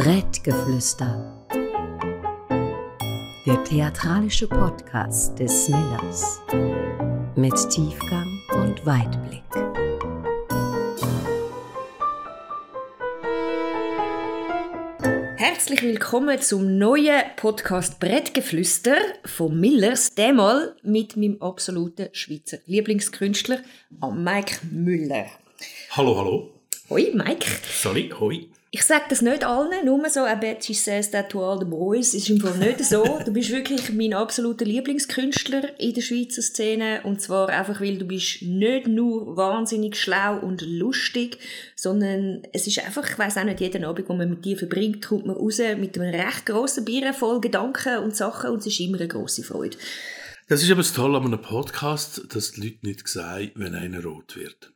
Brettgeflüster. Der theatralische Podcast des Millers. Mit Tiefgang und Weitblick. Herzlich willkommen zum neuen Podcast Brettgeflüster von Millers, demal mit meinem absoluten Schweizer Lieblingskünstler, Mike Müller. Hallo, hallo. Hoi, Mike. Sorry, hoi. Ich sage das nicht allen, nur so, I bet she says that to all the boys. Ist im Fall nicht so. Du bist wirklich mein absoluter Lieblingskünstler in der Schweizer Szene. Und zwar einfach, weil du bist nicht nur wahnsinnig schlau und lustig, sondern es ist einfach, ich weiss auch nicht, jeden Abend, wo man mit dir verbringt, kommt man raus mit einem recht grossen Bier voll Gedanken und Sachen und es ist immer eine grosse Freude. Das ist aber das Tolle an einem Podcast, dass die Leute nicht sehen, wenn einer rot wird.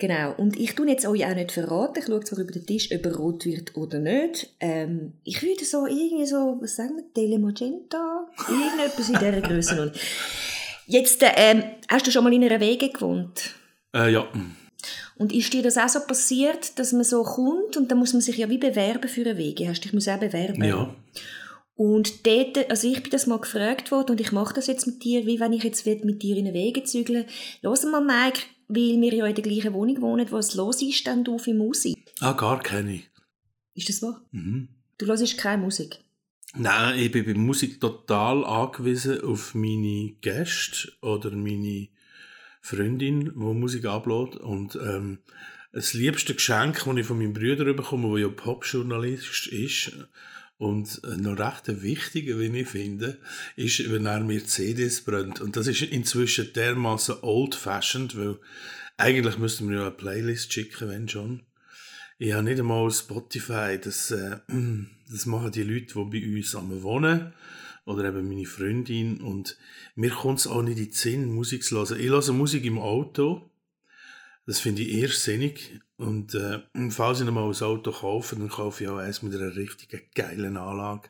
Genau. Und ich tue jetzt euch auch nicht verraten. Ich schaue zwar über den Tisch, ob er rot wird oder nicht. Ähm, ich würde so irgendwie so, was sagen wir, Telemagenta? Irgendetwas in dieser Größe. Jetzt, ähm, hast du schon mal in einer Wege gewohnt? Äh, ja. Und ist dir das auch so passiert, dass man so kommt und dann muss man sich ja wie bewerben für eine Wege? Hast du dich muss auch bewerben? Ja. Und dort, also ich bin das mal gefragt worden und ich mache das jetzt mit dir, wie wenn ich jetzt mit dir in eine Wege zügle. Los mal, Mike, weil wir ja in der gleichen Wohnung wohnen, was los ist denn du für Musik? Ah, gar keine. Ist das wahr? Mhm. Du hörst keine Musik? Nein, ich bin bei Musik total angewiesen auf meine Gäste oder meine Freundin, die Musik ablädt. Und ähm, das liebste Geschenk, das ich von meinem Bruder bekomme, der ja Popjournalist ist, und noch recht wichtig, wie ich finde, ist, wenn er mir CDs brennt. Und das ist inzwischen dermaßen old-fashioned, weil eigentlich müssten wir ja eine Playlist schicken, wenn schon. Ich habe nicht einmal Spotify, das, äh, das machen die Leute, die bei uns wohnen. Oder eben meine Freundin. Und mir kommt es auch nicht in den Sinn, Musik zu hören. Ich höre Musik im Auto. Das finde ich irrsinnig. Und äh, falls ich noch mal ein Auto kaufe, dann kaufe ich auch eins mit einer richtigen geilen Anlage.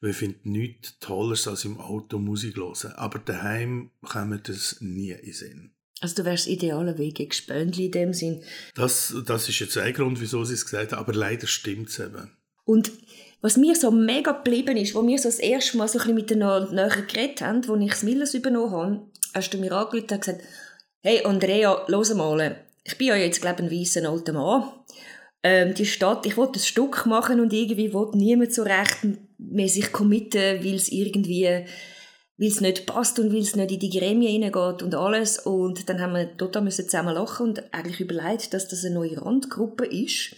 Weil ich finde nichts Tolleres als im Auto Musik hören. Aber daheim kann mir das nie in Sinn. Also du wärst idealer Wege Gespöndli in dem Sinn. Das, das ist jetzt ein Grund, wieso sie es gesagt haben, aber leider stimmt es eben. Und was mir so mega geblieben ist, wo wir so das erste Mal so ein bisschen miteinander geredet haben, als ich das Millers übernommen habe, hast du mir angerufen und gesagt, Hey Andrea, los mal. Ich bin ja jetzt, glaube ich, ein weißer alter Mann. Ähm, die Stadt, ich wollte ein Stück machen und irgendwie wollte niemand so recht mehr sich committen, weil es irgendwie, weil nicht passt und weil es nicht in die Gremie hineingeht und alles. Und dann haben wir total müssen zusammen lachen und eigentlich überlegt, dass das eine neue Randgruppe ist.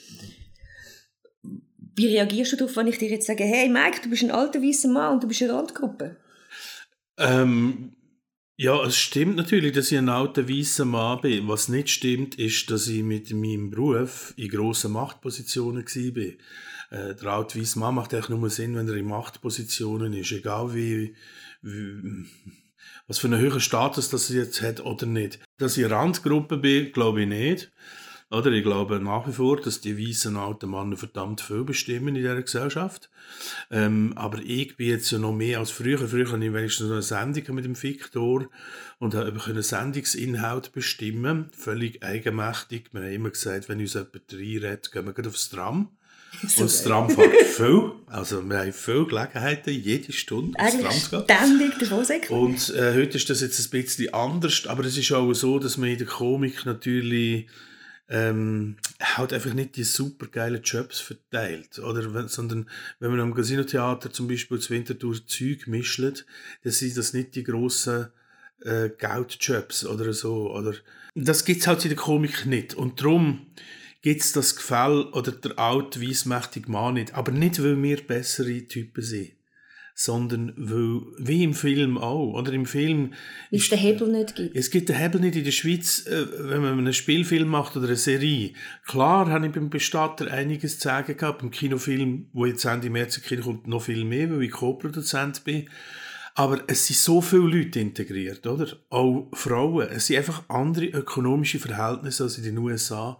Wie reagierst du darauf, wenn ich dir jetzt sage, hey Mike, du bist ein alter weißer Mann und du bist eine Randgruppe? Ähm, ja, es stimmt natürlich, dass ich ein alter weißer Mann bin. Was nicht stimmt, ist, dass ich mit meinem Beruf in grossen Machtpositionen war. Äh, der alte weiße Mann macht eigentlich nur Sinn, wenn er in Machtpositionen ist. Egal wie, wie was für einen höheren Status das jetzt hat oder nicht. Dass ich Randgruppe bin, glaube ich nicht. Oder ich glaube nach wie vor, dass die weißen alten Männer verdammt viel bestimmen in dieser Gesellschaft. Ähm, aber ich bin jetzt ja noch mehr als früher. Früher hatte ich wenigstens eine Sendung mit dem Victor und habe einen Sendungsinhalt bestimmen. Völlig eigenmächtig. Wir haben immer gesagt, wenn uns jemand reinredet, gehen wir aufs Tram. So und das Tram fährt viel. Also wir haben viele Gelegenheiten, jede Stunde ins Tram zu gehen. ständig davon Und äh, heute ist das jetzt ein bisschen anders, aber es ist auch so, dass man in der Komik natürlich ähm, halt einfach nicht die super geilen Jobs verteilt. Oder, sondern wenn man am Casino-Theater zum Beispiel zu Winterthur Zeug mischt, dann sind das nicht die grossen äh, Geldjobs oder so. Oder, das gibt's halt in der Komik nicht. Und darum gibt's das Gefäll oder der alte, weissmächtige Mann nicht. Aber nicht, weil wir bessere Typen sind sondern weil, wie im Film auch, oder im Film... Weil es den Hebel nicht gibt. Es gibt den Hebel nicht in der Schweiz, äh, wenn man einen Spielfilm macht oder eine Serie. Klar habe ich beim Bestatter einiges zu sagen gehabt, beim Kinofilm, wo jetzt Ende März kommt, noch viel mehr, weil ich Co-Produzent bin. Aber es sind so viele Leute integriert, oder? Auch Frauen. Es sind einfach andere ökonomische Verhältnisse als in den USA.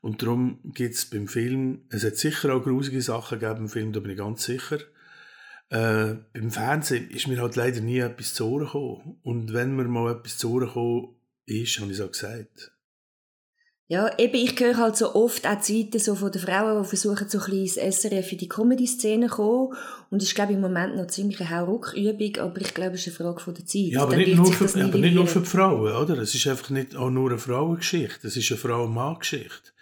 Und darum gibt es beim Film, es hat sicher auch grusige Sachen gegeben im Film, da bin ich ganz sicher. Äh, beim Fernsehen ist mir halt leider nie etwas zu Ohren gekommen. Und wenn mir mal etwas zu Ohren gekommen ist, habe ich es auch gesagt. Ja, eben, ich höre halt so oft auch Zeiten so von den Frauen, die versuchen, so ein bisschen ins SRF in die Comedy-Szene zu kommen. Und das ist, glaube ich, im Moment noch ziemlich eine Hauruckübung, aber ich glaube, es ist eine Frage von der Zeit. Ja, aber, nicht nur, für, aber nicht nur für die Frauen, oder? Es ist einfach nicht auch nur eine Frauengeschichte, es ist eine Frau-Mann-Geschichte.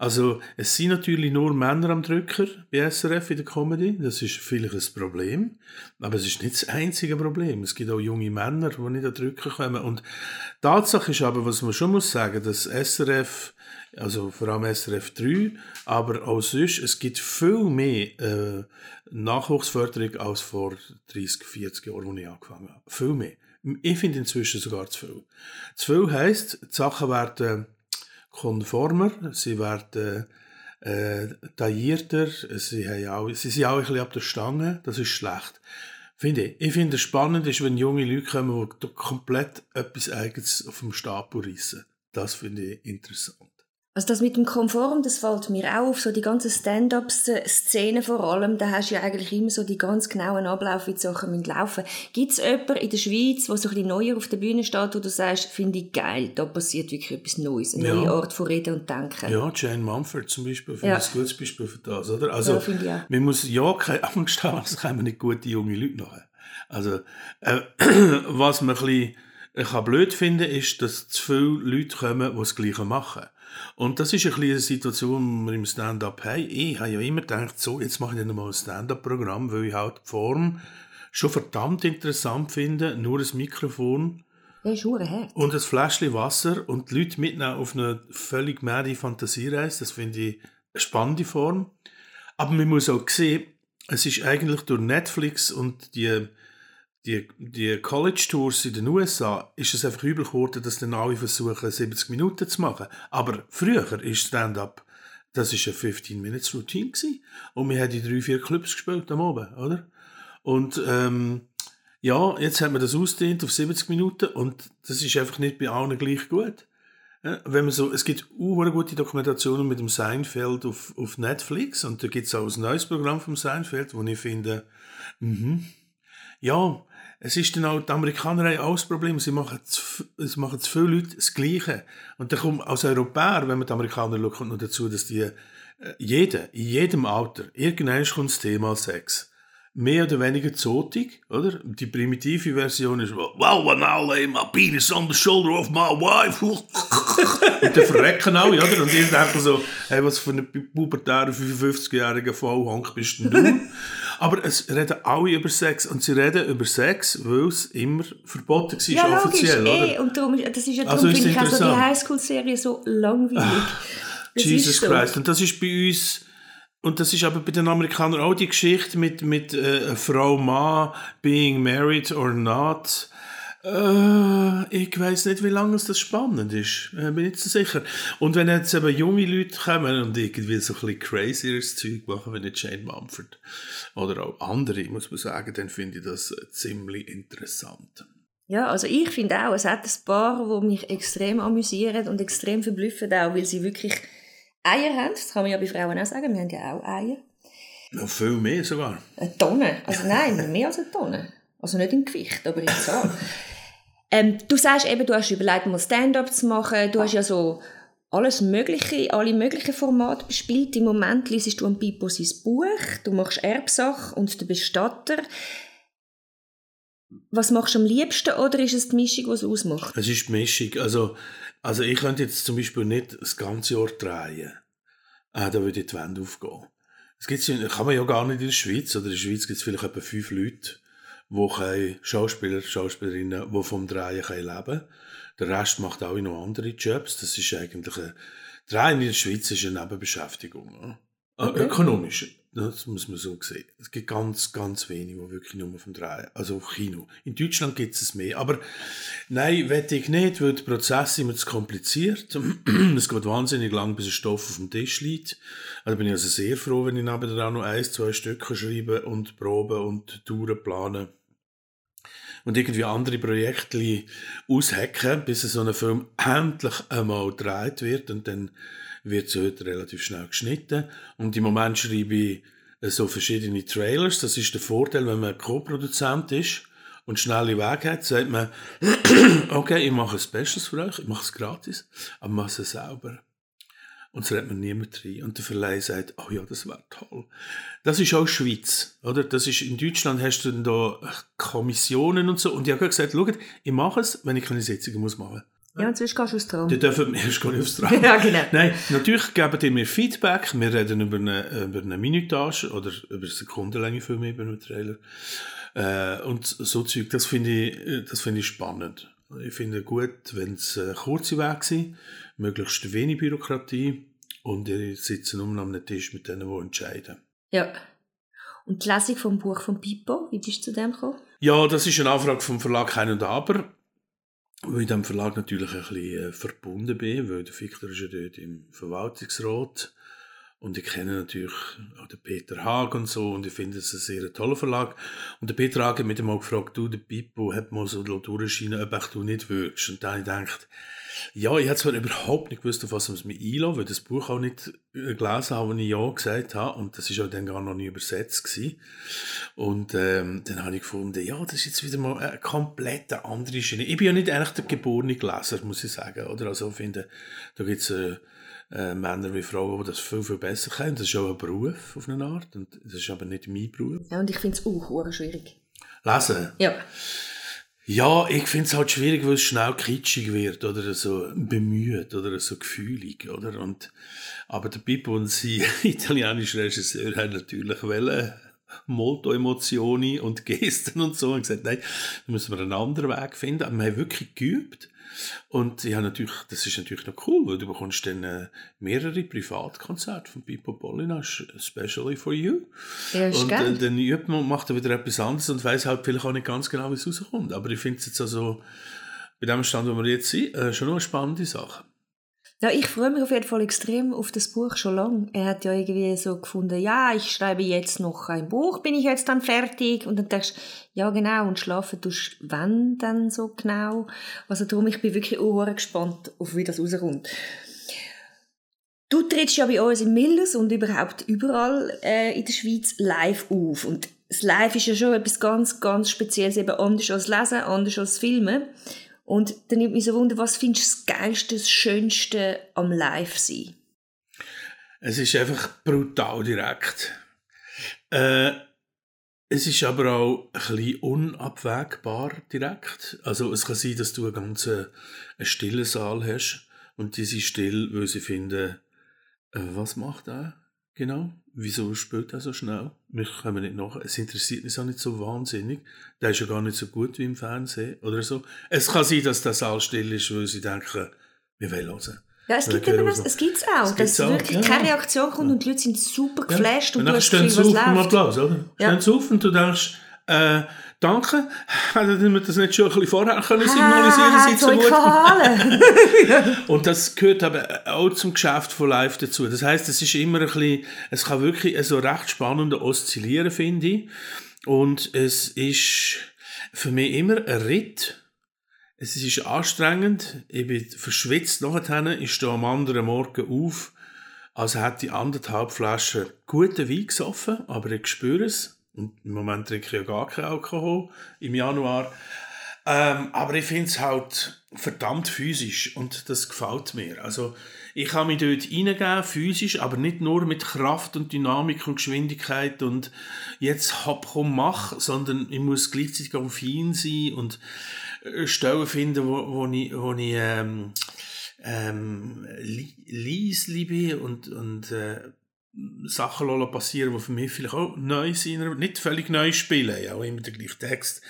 Also, es sind natürlich nur Männer am Drücker bei SRF in der Comedy, das ist vielleicht ein Problem, aber es ist nicht das einzige Problem. Es gibt auch junge Männer, die nicht an Drücker kommen. Und Tatsache ist aber, was man schon muss sagen, dass SRF, also vor allem SRF 3, aber auch sonst, es gibt viel mehr äh, Nachwuchsförderung als vor 30, 40 Jahren, als ich angefangen habe. Viel mehr. Ich finde inzwischen sogar zu viel. Zu viel heisst, die Sachen werden konformer, sie werden äh, taillierter, sie, haben auch, sie sind auch ein bisschen ab der Stange, das ist schlecht. Finde ich. Ich finde es spannend, ist, wenn junge Leute kommen, die komplett etwas Eigenes auf dem Stapel reissen. Das finde ich interessant. Also das mit dem Konform, das fällt mir auch auf, so die ganzen Stand-up-Szenen vor allem, da hast du ja eigentlich immer so die ganz genauen Ablauf, wie die Sachen müssen laufen Gibt es jemanden in der Schweiz, der so ein bisschen neuer auf der Bühne steht, wo du sagst, finde ich geil, da passiert wirklich etwas Neues, eine Ja. neue Art von Reden und Denken? Ja, Jane Mumford zum Beispiel, finde Ja. ich ein gutes Beispiel für das, oder? Also, Ja, finde ich auch. man muss ja keine Angst haben, es kommen nicht gute junge Leute nachher. Also, äh, was man ein bisschen äh, kann blöd finden ist, dass zu viele Leute kommen, die das Gleiche machen. Und das ist ein eine Situation, die wir im Stand-up haben. Ich habe ja immer gedacht, so, jetzt mache ich dann mal ein Stand-up-Programm, weil ich halt die Form schon verdammt interessant finde, nur ein Mikrofon und ein Fläschchen Wasser und die Leute mitnehmen auf eine völlig mäde Fantasiereise. Das finde ich eine spannende Form. Aber man muss auch sehen, es ist eigentlich durch Netflix und die, die, die College-Tours in den USA ist es einfach übel geworden, dass dann alle versuchen, 70 Minuten zu machen. Aber früher ist Stand-up, das ist eine 15-Minutes-Routine gewesen. Und wir haben in drei, vier Clubs gespielt am Abend, oder? Und, ähm, ja, jetzt haben wir das ausgedehnt auf 70 Minuten und das ist einfach nicht bei allen gleich gut. Ja, Wenn man so, es gibt auch gute Dokumentationen mit dem Seinfeld auf, auf Netflix und da gibt es auch ein neues Programm vom Seinfeld, wo ich finde, mhm, ja, es ist dann auch, die Amerikaner haben auch das Problem, sie machen zu, es machen zu viele Leute das Gleiche. Und dann kommt als Europäer, wenn man die Amerikaner schaut, kommt noch dazu, dass die, äh, jeder, in jedem Alter, irgendwann kommt das Thema Sex. Mehr oder weniger zotig, oder? Die primitive Version ist, well, when I lay my penis on the shoulder of my wife. Und dann verrecken alle, oder? Und ich denke so, hey, was für ein pubertärer 55-jähriger Vollhonk bist denn du? Aber es reden alle über Sex. Und sie reden über Sex, weil es immer verboten war, Ja, logisch, offiziell, eh. oder? Und darum, ist- das ist ja Also darum, ist finde ich auch so die. Highschool-Serie so langweilig. Das Jesus so. Christ. Und das ist bei uns, und das ist aber bei den Amerikanern auch die Geschichte mit, mit äh, Frau, Mann, being married or not. Äh, ich weiß nicht, wie lange es das spannend ist. Äh, bin nicht so sicher. Und wenn jetzt eben junge Leute kommen und irgendwie so ein bisschen crazieres Zeug machen, wie nicht Jane Mumford oder auch andere, muss man sagen, dann finde ich das äh, ziemlich interessant. Ja, also ich finde auch, es hat ein paar, die mich extrem amüsieren und extrem verblüffen, auch weil sie wirklich Eier haben. Das kann man ja bei Frauen auch sagen, wir haben ja auch Eier. Noch viel mehr sogar. Eine Tonne. Also nein, mehr als eine Tonne. Also nicht im Gewicht, aber in Zahl. ähm, du sagst eben, du hast überlegt, mal Stand-up zu machen. Du hast ja so alles Mögliche, alle möglichen Formate bespielt. Im Moment liest du an Pipo sein Buch, du machst Erbsach und den Bestatter. Was machst du am liebsten oder ist es die Mischung, die es ausmacht? Es ist die Mischung. Also, also ich könnte jetzt zum Beispiel nicht das ganze Jahr drehen. Äh, da würde die Wände aufgehen. Das gibt's kann man ja gar nicht in der Schweiz. Oder in der Schweiz gibt es vielleicht etwa fünf Leute, die können, Schauspieler, Schauspielerinnen, die vom Drehen können leben Der Rest macht auch noch andere Jobs. Das ist eigentlich ein, Drehen in der Schweiz ist eine Nebenbeschäftigung. ne? Äh, Okay. Ökonomisch. Das muss man so sehen. Es gibt ganz, ganz wenige, die wirklich nur vom Drehen, also auf Kino. In Deutschland gibt es mehr. Aber nein, wette ich nicht, weil der Prozess immer zu kompliziert. es geht wahnsinnig lang, bis ein Stoff auf dem Tisch liegt. Also bin ich also sehr froh, wenn ich nebenan auch noch ein, zwei Stücke schreibe und probe und Touren plane. Und irgendwie andere Projekte aushacken, bis so ein Film endlich einmal gedreht wird und dann wird es heute relativ schnell geschnitten. Und im Moment schreibe ich äh, so verschiedene Trailers. Das ist der Vorteil, wenn man Co-Produzent ist und schnelle Wege hat, sagt man, okay, ich mache Specials für euch, ich mache es gratis, aber mache es selber. Und es redet mir niemand rein. Und der Verleih sagt, oh ja, das wäre toll. Das ist auch Schweiz, oder? Das ist, in Deutschland hast du dann da Kommissionen und so. Und ich habe gesagt, schaut, ich mache es, wenn ich keine Sitzungen muss machen Ja, und sonst gehst du aufs Traum. Die dürfen erst gar nicht aufs Traum. Ja, genau. Nein, natürlich geben die mir Feedback. Wir reden über eine, über eine Minutage oder über eine Sekundenlänge für mich bei einem Trailer. Äh, und so Zeug, das finde ich, das finde ich spannend. Ich finde gut, wenn es äh, kurze Wege sind, möglichst wenig Bürokratie und ich sitze nur am Tisch mit denen, die entscheiden. Ja. Und die Lesung vom Buch von Pippo, wie bist du zu dem gekommen? Ja, das ist eine Anfrage vom Verlag Kein und Aber, weil ich dem Verlag natürlich ein bisschen äh, verbunden bin, weil der Fichter ist ja dort im Verwaltungsrat und ich kenne natürlich auch den Peter Haag und so und ich finde es ein sehr toller Verlag. Und der Peter Haag hat mich mal gefragt, du, der Pippo hat mal so durchschienen, ob ich du nicht würdest. Und dann habe ich gedacht, ja, ich habe zwar überhaupt nicht gewusst, auf was es mich einlässt, weil das Buch auch nicht äh, gelesen habe, als ich Ja gesagt habe. Und das ist auch dann gar noch nicht übersetzt gewesen. Und ähm, dann habe ich gefunden, ja, das ist jetzt wieder mal eine komplett andere Schiene. Ich bin ja nicht eigentlich der geborene Leser, muss ich sagen. Oder? Also ich finde, da gibt es... Äh, äh, Männer wie Frauen, die das viel, viel besser können. Das ist auch ein Beruf auf eine Art. Und das ist aber nicht mein Beruf. Ja, und ich finde es auch schwierig. Lesen? Ja. Ja, ich finde es halt schwierig, weil es schnell kitschig wird oder so bemüht oder so gefühlig, oder? Und, aber der Pippo und sein italienischer Regisseur haben natürlich Welle molto Emotionen und Gesten und so und gesagt, nein, da müssen wir einen anderen Weg finden. Aber wir haben wirklich geübt. Und ja, natürlich, das ist natürlich noch cool, weil du bekommst dann äh, mehrere Privatkonzerte von Pippo Polina, especially for you. Ja, und äh, dann übt man, macht er wieder etwas anderes und weiß halt vielleicht auch nicht ganz genau, wie es rauskommt. Aber ich finde es jetzt also, bei dem Stand, wo wir jetzt sind, äh, schon noch eine spannende Sache. Ja, ich freue mich auf jeden Fall extrem auf das Buch schon lange. Er hat ja irgendwie so gefunden, ja, ich schreibe jetzt noch ein Buch, bin ich jetzt dann fertig? Und dann denkst du, ja genau, und schlafen tust du wann dann so genau? Also darum, ich bin wirklich auch gespannt, auf wie das rauskommt. Du trittst ja bei uns in Millers und überhaupt überall äh, in der Schweiz live auf. Und das Live ist ja schon etwas ganz, ganz Spezielles, eben anders als Lesen, anders als Filmen. Und dann nimmt mich so wunder, was findest du das Geilste, das Schönste am Live sein? Es ist einfach brutal direkt. Äh, es ist aber auch ein bisschen unabwägbar direkt. Also es kann sein, dass du einen ganzen einen stillen Saal hast und die sind still, weil sie finden, äh, was macht er genau? Wieso spielt er so schnell? Wir kommen nicht nach. Es interessiert mich auch nicht so wahnsinnig. Der ist ja gar nicht so gut wie im Fernsehen oder so. Es kann sein, dass der Saal still ist, weil sie denken, wir wollen hören. Ja, es gibt Gehör das, es gibt's auch, Es dass gibt's auch, wirklich ja. keine Reaktion kommt und die Leute sind super geflasht und, und du dann hast Gefühl, was läuft. Applaus, oder? Ja. Stehen auf und du denkst, äh, danke, hätten wir das nicht schon ein bisschen vorher können signalisieren, Ah, sind so gut. Und das gehört aber auch zum Geschäft von Live dazu. Das heißt, es ist immer ein bisschen, es kann wirklich so recht spannend oszillieren, finde ich. Und es ist für mich immer ein Ritt. Es ist anstrengend. Ich bin verschwitzt nachher. Ich stehe am anderen Morgen auf, als hätte ich anderthalb Flaschen guten Wein gesoffen, aber ich spüre es. Und im Moment trinke ich ja gar keinen Alkohol im Januar. Ähm, aber ich finde es halt verdammt physisch und das gefällt mir. Also ich kann mich dort reingeben, physisch, aber nicht nur mit Kraft und Dynamik und Geschwindigkeit und jetzt hopp, komm, mach, sondern ich muss gleichzeitig auch fein sein und äh, Stellen finden, wo, wo ich, wo ich ähm, ähm, li bin und, und äh, Sachen passieren, die für mich vielleicht auch neu sind, nicht völlig neu spielen, ja, auch immer der gleiche Text.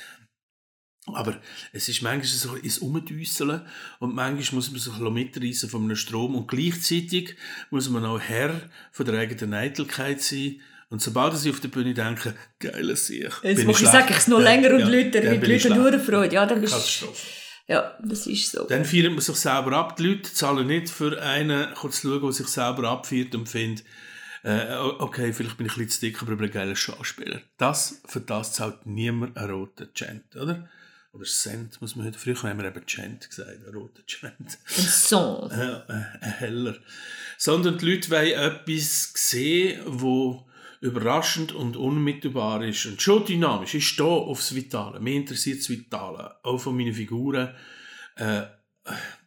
Aber es ist manchmal so ins Umdüsseln und manchmal muss man sich mitreißen von einem Strom und gleichzeitig muss man auch Herr von der eigenen Eitelkeit sein. Und sobald ich auf der Bühne denke, geiler Sieg. Jetzt mache ich, sage ich es noch länger und Leute, dann die ich Leute nur Freude. Ja, dann bist ja, das ist so. Dann feiert man sich selber ab. Die Leute zahlen nicht für einen, kurz zu schauen, der sich selber abfeiert und findet, äh, okay, vielleicht bin ich ein bisschen zu dick, aber ich bin ein geiler Schauspieler. Das, für das zahlt niemand einen roten Cent, oder? Oder Cent, muss man heute, früher haben wir eben Cent gesagt, einen roten Cent. Ein Song. Äh, äh, ein heller. Sondern die Leute wollen etwas sehen, wo überraschend und unmittelbar ist und schon dynamisch. Ich stehe aufs Vitale. Mir interessiert das Vitale. Auch von meinen Figuren. Äh,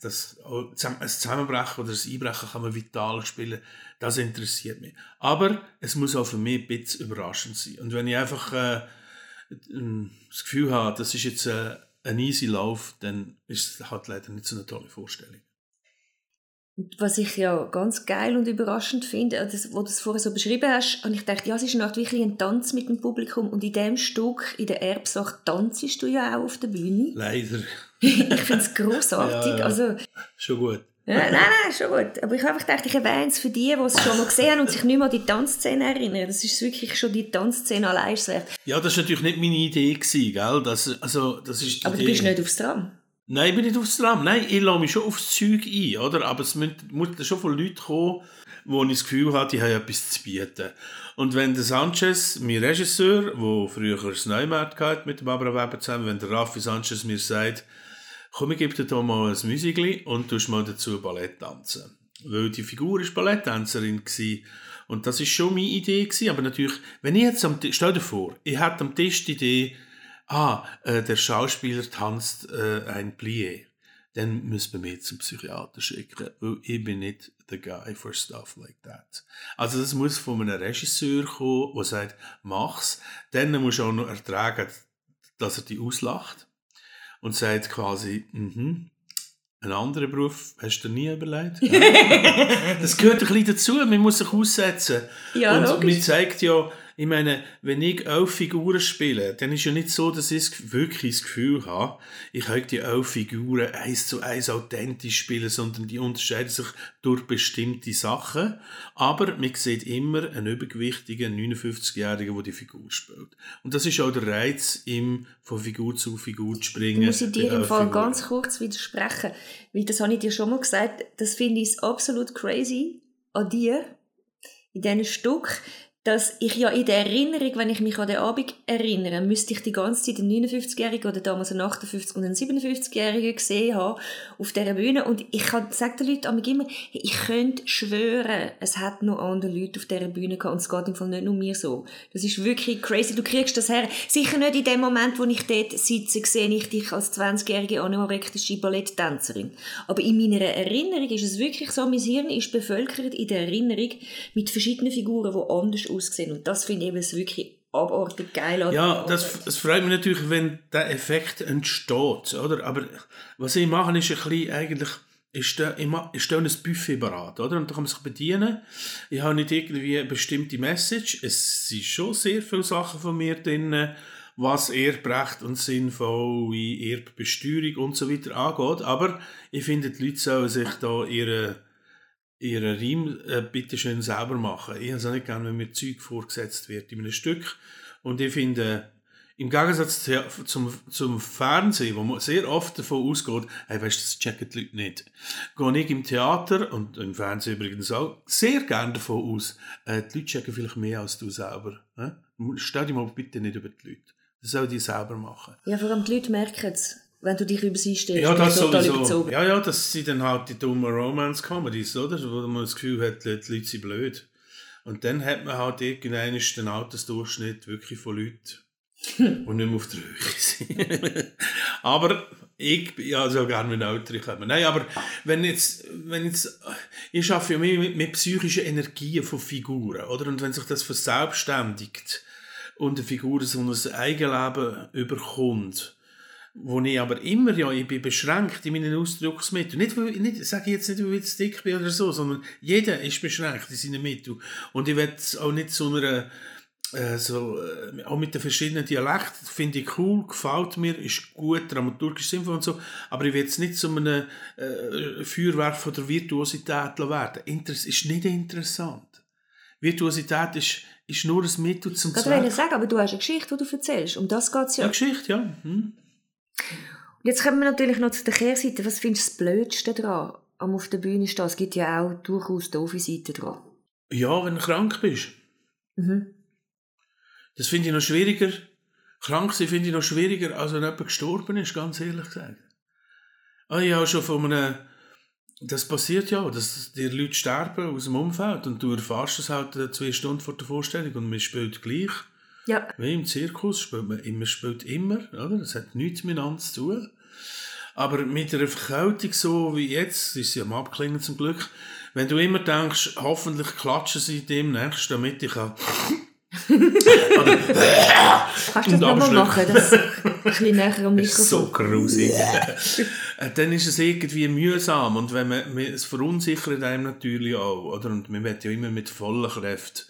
das, ein Zusammenbrechen oder ein Einbrechen kann man vital spielen. Das interessiert mich. Aber es muss auch für mich ein bisschen überraschend sein. Und wenn ich einfach äh, das Gefühl habe, das ist jetzt äh, ein easy Lauf, dann ist es halt leider nicht so eine tolle Vorstellung. Was ich ja ganz geil und überraschend finde, äh, das, wo du das vorher so beschrieben hast, und ich dachte, ja, es ist noch wirklich ein Tanz mit dem Publikum und in dem Stück, in der Erbsache, tanzest du ja auch auf der Bühne. Leider. ich finde es grossartig. Ja, ja. Also, schon gut. Ja, nein, nein, schon gut. Aber ich habe gedacht, ich erwähne es für die, die es schon mal gesehen haben und sich nicht mehr an die Tanzszene erinnern. Das ist wirklich schon die Tanzszene allein wert. Ja, das war natürlich nicht meine Idee, gewesen, gell? Das, also, das ist Aber Idee. du bist nicht aufs Tram? Nein, ich bin nicht aufs Tram. Nein, ich lasse mich schon aufs Zeug ein, oder? Aber es muss schon von Leuten kommen, wo ich das Gefühl habe, die haben etwas zu bieten. Und wenn der Sanchez, mein Regisseur, der früher das Neumarkt mit Barbara Weber zusammen, wenn der Raffi Sanchez mir sagt, komm, ich gebe dir hier mal ein Müsigli und tust mal dazu Ballett tanzen. Weil die Figur war Balletttänzerin und das ist schon meine Idee gewesen. Aber natürlich, wenn ich jetzt am Tisch, stell dir vor, ich hätte am Tisch die Idee, ah, äh, der Schauspieler tanzt äh, ein Plié, dann müssen wir mich zum Psychiater schicken, weil ich bin nicht the guy for stuff like that. Also das muss von einem Regisseur kommen, der sagt, mach's. Dann musst du auch noch ertragen, dass er dich auslacht und sagt quasi, mhm, einen anderen Beruf hast du dir nie überlegt? das gehört ein bisschen dazu, man muss sich aussetzen. Ja, und logisch. man zeigt ja, ich meine, wenn ich elf Figuren spiele, dann ist ja nicht so, dass ich wirklich das Gefühl habe, ich könnte die elf Figuren eins zu eins authentisch spielen, sondern die unterscheiden sich durch bestimmte Sachen. Aber man sieht immer einen übergewichtigen 59-Jährigen, der die Figur spielt. Und das ist auch der Reiz, ihm von Figur zu Figur zu springen. Ich muss ich dir im Fall Figuren. ganz kurz widersprechen, weil das habe ich dir schon mal gesagt, das finde ich absolut crazy an dir, in diesem Stück, dass ich ja in der Erinnerung, wenn ich mich an den Abend erinnere, müsste ich die ganze Zeit einen 59-Jährigen oder damals einen 58- und einen 57-Jährigen gesehen haben auf dieser Bühne und ich sage den Leuten immer, ich könnte schwören, es hat noch andere Leute auf dieser Bühne gehabt und es geht im Fall nicht nur mir so. Das ist wirklich crazy, du kriegst das her. Sicher nicht in dem Moment, wo ich dort sitze, sehe ich dich als 20-jährige anorektische Balletttänzerin. Aber in meiner Erinnerung ist es wirklich so, mein Hirn ist bevölkert in der Erinnerung mit verschiedenen Figuren, die anders aussehen. Und das finde ich eben wirklich abartig geil. Ja, das, das freut mich natürlich, wenn der Effekt entsteht, oder? Aber was ich mache, ist ein bisschen eigentlich, ich stelle, ich stelle ein Buffet bereit, oder? Und da kann man sich bedienen. Ich habe nicht irgendwie eine bestimmte Message. Es sind schon sehr viele Sachen von mir drin, was Erbrecht und sinnvolle Erbbesteuerung und so weiter angeht. Aber ich finde, die Leute sollen sich da ihre ihren Reim äh, bitte schön selber machen. Ich habe es auch nicht gerne, wenn mir Zeug vorgesetzt wird in einem Stück. Und ich finde, im Gegensatz zum, zum Fernsehen, wo man sehr oft davon ausgeht, hey, weißt das checken die Leute nicht, gehe ich im Theater und im Fernsehen übrigens auch sehr gerne davon aus, äh, die Leute checken vielleicht mehr als du selber. Äh? Stell dich mal bitte nicht über die Leute. Das sollen die selber machen. Ja, vor allem die Leute merken es wenn du dich über sie stellst. Ja, das total sowieso. Überzogen. Ja, ja, das sind dann halt die dummen Romance-Comedies, oder? Wo man das Gefühl hat, die Leute sind blöd. Und dann hat man halt irgendwann den Altersdurchschnitt wirklich von Leuten, die nicht mehr auf der Höhe sind. aber ich ja so gerne mit Älteren kommen. Nein, aber wenn jetzt, wenn jetzt, ich arbeite ja mehr mit, mit psychischen Energien von Figuren, oder? Und wenn sich das verselbstständigt und eine Figur so ein Eigenleben überkommt, wo ich aber immer, ja, ich bin beschränkt in meinen Ausdrucksmitteln. Nicht, nicht, sage ich jetzt nicht, weil ich zu dick bin oder so, sondern jeder ist beschränkt in seinen Mitteln. Und ich will auch nicht so einer, äh, so, äh, auch mit den verschiedenen Dialekten, finde ich cool, gefällt mir, ist gut, dramaturgisch sinnvoll und so, aber ich will jetzt nicht zu einem äh, Feuerwerk von der Virtuosität werden. Interess ist nicht interessant. Virtuosität ist, ist nur ein Mittel zum Zweck. Das will ich sagen, aber du hast eine Geschichte, die du erzählst. Um das geht es ja. Eine Geschichte, ja. Hm. Und jetzt kommen wir natürlich noch zu der Kehrseite. Was findest du das Blödste daran, am auf der Bühne stehen? Es gibt ja auch durchaus doofe Seiten dran. Ja, wenn du krank bist. Mhm. Das finde ich noch schwieriger. Krank sein finde ich noch schwieriger, als wenn jemand gestorben ist, ganz ehrlich gesagt. Ah, ich habe schon von einem, das passiert ja, dass die Leute sterben aus dem Umfeld und du erfährst es halt zwei Stunden vor der Vorstellung und man spielt gleich. Ja. Wie im Zirkus spielt man immer, spielt immer, oder? Das hat nichts miteinander zu tun. Aber mit einer Verkältung so wie jetzt, ist sie am Abklingen zum Glück, wenn du immer denkst, hoffentlich klatschen sie demnächst, damit ich kann... Kannst du das nochmal machen? Das ein bisschen näher am Mikrofon. so grusig. Äh, Dann ist es irgendwie mühsam und wenn man, es verunsichert einem natürlich auch, oder? Und man wird ja immer mit voller Kraft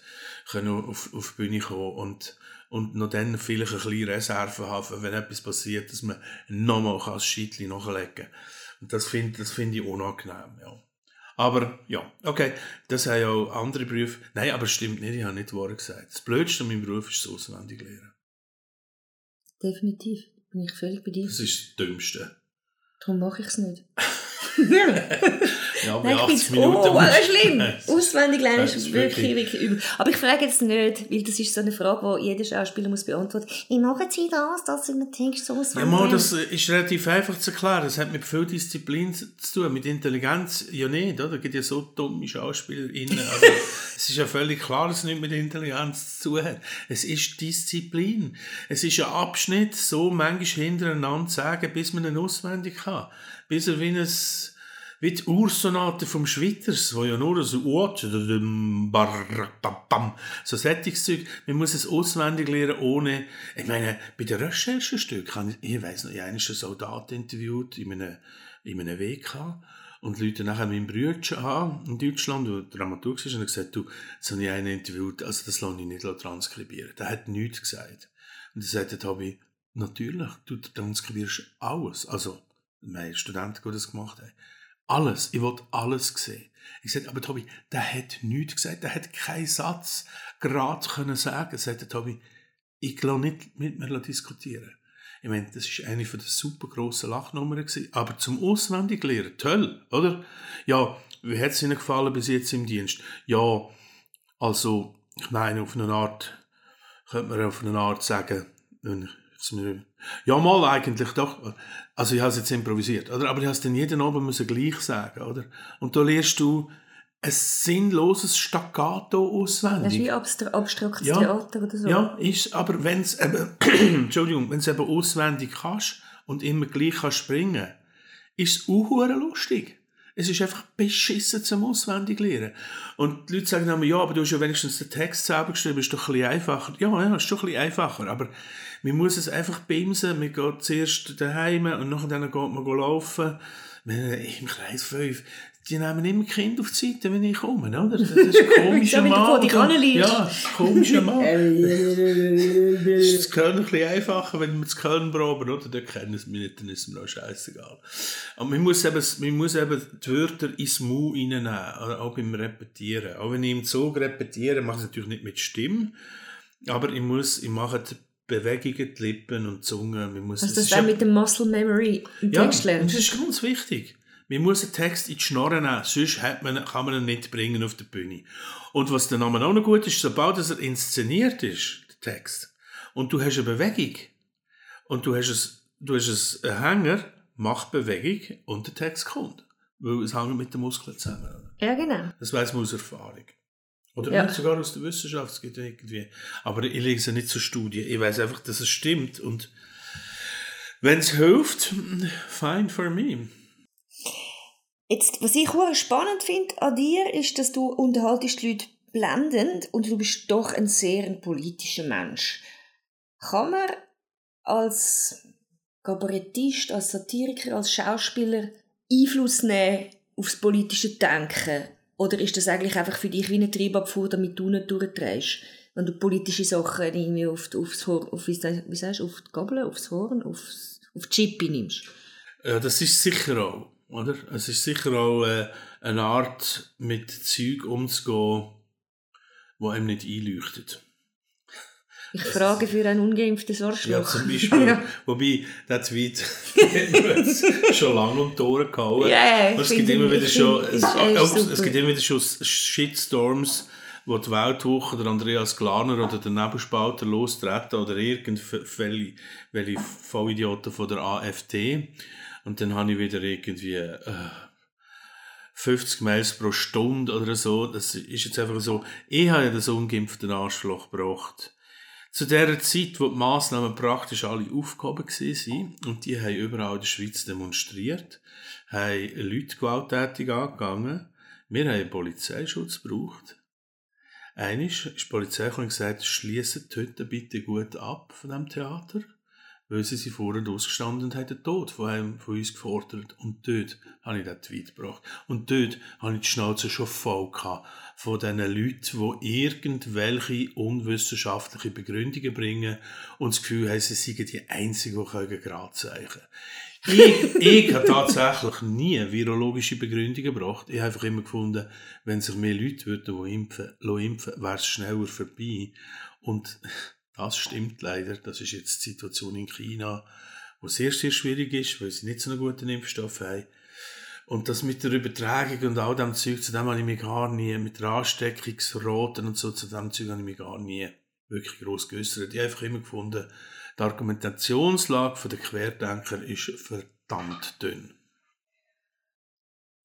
können auf, auf die Bühne kommen und, und noch dann vielleicht ein bisschen Reserve haben, wenn etwas passiert, dass man nochmal das Scheitchen nachlegen kann. Und das finde das finde ich unangenehm, ja. Aber, ja, okay, das haben ja auch andere Berufe. Nein, aber es stimmt nicht, ich habe nicht wahr gesagt. Das Blödste an meinem Beruf ist das auswendig lernen. Definitiv. Bin ich völlig bei dir. Das ist das Dümmste. Darum mache ich es nicht. Ja, bei Nein, ich 80 finde es Minuten. oh, äh, schlimm. Das- Auswendig lernen ist wirklich, wirklich- übel. Aber ich frage jetzt nicht, weil das ist so eine Frage, die jeder Schauspieler muss beantworten. Wie machen Sie das, dass Sie einen Text so Ja, auswendig lernen? das ist relativ einfach zu erklären. Das hat mit viel Disziplin zu tun, mit Intelligenz ja nicht, oder? Es gibt ja so dumme SchauspielerInnen. Also, es ist ja völlig klar, dass es nicht mit Intelligenz zu tun hat. Es ist Disziplin. Es ist ein Abschnitt, so manchmal hintereinander zu sagen, bis man ihn auswendig kann. Bis er wie ein, wie die Ursonate vom Schwitters, wo ja nur so Ort, so Sättigungszeug, man muss es auswendig lernen, ohne, ich meine, bei den Recherchestück, habe ich, ich weiss noch, ich habe einen Soldat interviewt in einem, in einem WK, und Leute nachher meinen Bruder an, in Deutschland, der Dramaturg ist, und gesagt, du, jetzt habe ich einen interviewt, also das lasse ich nicht transkribieren. Der hat nichts gesagt. Und er sagte, Tobi, natürlich, du transkribierst alles. Also, meine Studenten, die das gemacht haben. Alles. Ich wollte alles sehen. Ich sagte, aber Tobi, der hat nichts gesagt. Der hat keinen Satz gerade können sagen. Sagte Tobi, ich lasse nicht mit mir diskutieren. Ich meine, das ist eine von den super grossen Lachnummern. Aber zum auswendig lernen, toll, oder? Ja, wie hat es Ihnen gefallen bis jetzt im Dienst? Ja, also, ich meine, auf eine Art, könnte man auf eine Art sagen, wenn ich ja, mal eigentlich doch. Also ich habe es jetzt improvisiert, oder? Aber ich habe es dann jeden Abend müssen gleich sagen, oder? Und da lernst du ein sinnloses Staccato Das ist auswendig. wie abstra abstraktes Ja. Theater oder so. Ja, ist, aber wenn es eben, Entschuldigung, wenn es eben auswendig kannst und immer gleich kannst springen, ist es auch lustig. Es ist einfach beschissen zum auswendig lernen. Und die Leute sagen dann, ja, aber du hast ja wenigstens den Text selber geschrieben, ist doch ein bisschen einfacher. Ja, ja, ist schon ein bisschen einfacher, aber man muss es einfach bimsen. Man geht zuerst daheim und nachher dann geht man laufen. Im Kreis 5, die nehmen immer Kind auf die Seite, wenn ich komme, oder? Das ist komischer du Mann. Ja, komischer Mann. ist das Köln ein bisschen einfacher, wenn wir das Köln proben, oder? Dort kennen sie mich nicht, dann ist es mir auch scheißegal. Aber man muss eben, man muss eben die Wörter ins Mu reinnehmen, auch beim Repetieren. Auch wenn ich im Zug repetiere, mache ich es natürlich nicht mit Stimme, aber ich muss, ich mache die Bewegungen, die Lippen und die Zunge. Man muss, Also es das ist dann ja- mit dem Muscle Memory im ja, Text lernst. das ist ganz wichtig. Man muss einen Text in die Schnorre nehmen, sonst hat man, kann man ihn nicht bringen auf der Bühne. Und was dann auch noch gut ist, sobald er inszeniert ist, der Text, und du hast eine Bewegung, und du hast, es, du hast einen Hänger, mach Bewegung und der Text kommt. Weil es hängt mit den Muskeln zusammen. Ja, genau. Das weiß man aus Erfahrung. Oder Ja. sogar aus der Wissenschaft, es gibt irgendwie. Aber ich lese nicht zur Studie. Ich weiß einfach, dass es stimmt. Und wenn es hilft, fine for me. Jetzt, was ich spannend finde an dir, ist, dass du unterhaltest die Leute blendend und du bist doch ein sehr politischer Mensch. Kann man als Kabarettist, als Satiriker, als Schauspieler Einfluss nehmen aufs politische Denken? Oder ist das eigentlich einfach für dich wie eine Triebabfuhr, damit du nicht durchdrehst? Wenn du politische Sachen irgendwie auf, die- aufs Horn, auf, wie sagst auf die Gabel, aufs Horn, aufs, auf die Chippe nimmst. Ja, das ist sicher auch, oder? Es ist sicher auch äh, eine Art, mit Zeug umzugehen, wo einem nicht einleuchtet. Ich frage für ein ungeimpftes Arschloch. Ja, zum Beispiel. Ja. Wobei, der Tweet schon lange um die Ohren gehauen. Ja, ich es gibt immer wieder schon, es, es, gibt immer wieder schon Shitstorms, wo die Weltwoche der Andreas Glarner oder der Nebelspalter lostreten oder irgendwelche welche Vollidioten von der AfD. Und dann habe ich wieder irgendwie äh, 50 Mails pro Stunde oder so. Das ist jetzt einfach so. Ich habe ja das ungeimpfte Arschloch gebracht. Zu der Zeit, wo die Massnahmen praktisch alle aufgehoben waren, und die haben überall in der Schweiz demonstriert, haben Leute gewalttätig angegangen. Wir haben Polizeischutz gebraucht. Eines ist die Polizei gesagt, schließen die Hütte bitte gut ab von dem Theater sie sind vorher ausgestanden und haben den Tod von einem von uns gefordert. Und dort habe ich den Tweet gebracht. Und dort habe ich die Schnauze schon voll gehabt von diesen Leuten, die irgendwelche unwissenschaftliche Begründungen bringen und das Gefühl haben, sie seien die Einzigen, die gerade zeichnen ich, ich habe tatsächlich nie virologische Begründungen gebracht. Ich habe einfach immer gefunden, wenn sich mehr Leute würden, die impfen, impfen wäre es schneller vorbei. Und das stimmt leider. Das ist jetzt die Situation in China, wo sehr, sehr schwierig ist, weil sie nicht so einen guten Impfstoff haben. Und das mit der Übertragung und all dem Zeug, zu dem habe ich mich gar nie, mit der Ansteckungsraten und so, zu dem Zeug habe ich mich gar nie wirklich gross geäußert. Ich habe einfach immer gefunden, die Argumentationslage der Querdenker ist verdammt dünn.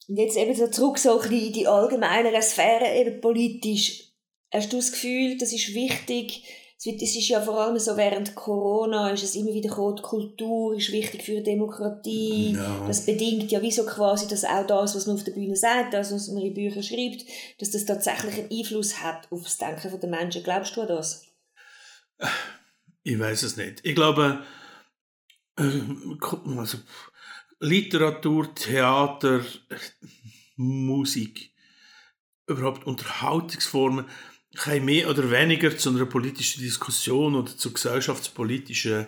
Und jetzt eben so zurück so in die allgemeine Sphäre, eben politisch. Hast du das Gefühl, das ist wichtig, es ist ja vor allem so während Corona ist es immer wieder gekommen, die Kultur ist wichtig für die Demokratie. Ja. Das bedingt ja wieso quasi, dass auch das, was man auf der Bühne sagt, das, was man in Büchern schreibt, dass das tatsächlich einen Einfluss hat auf das Denken der Menschen. Glaubst du an das? Ich weiß es nicht. Ich glaube, äh, also Literatur, Theater, Musik, überhaupt Unterhaltungsformen, kann mehr oder weniger zu einer politischen Diskussion oder zu gesellschaftspolitischen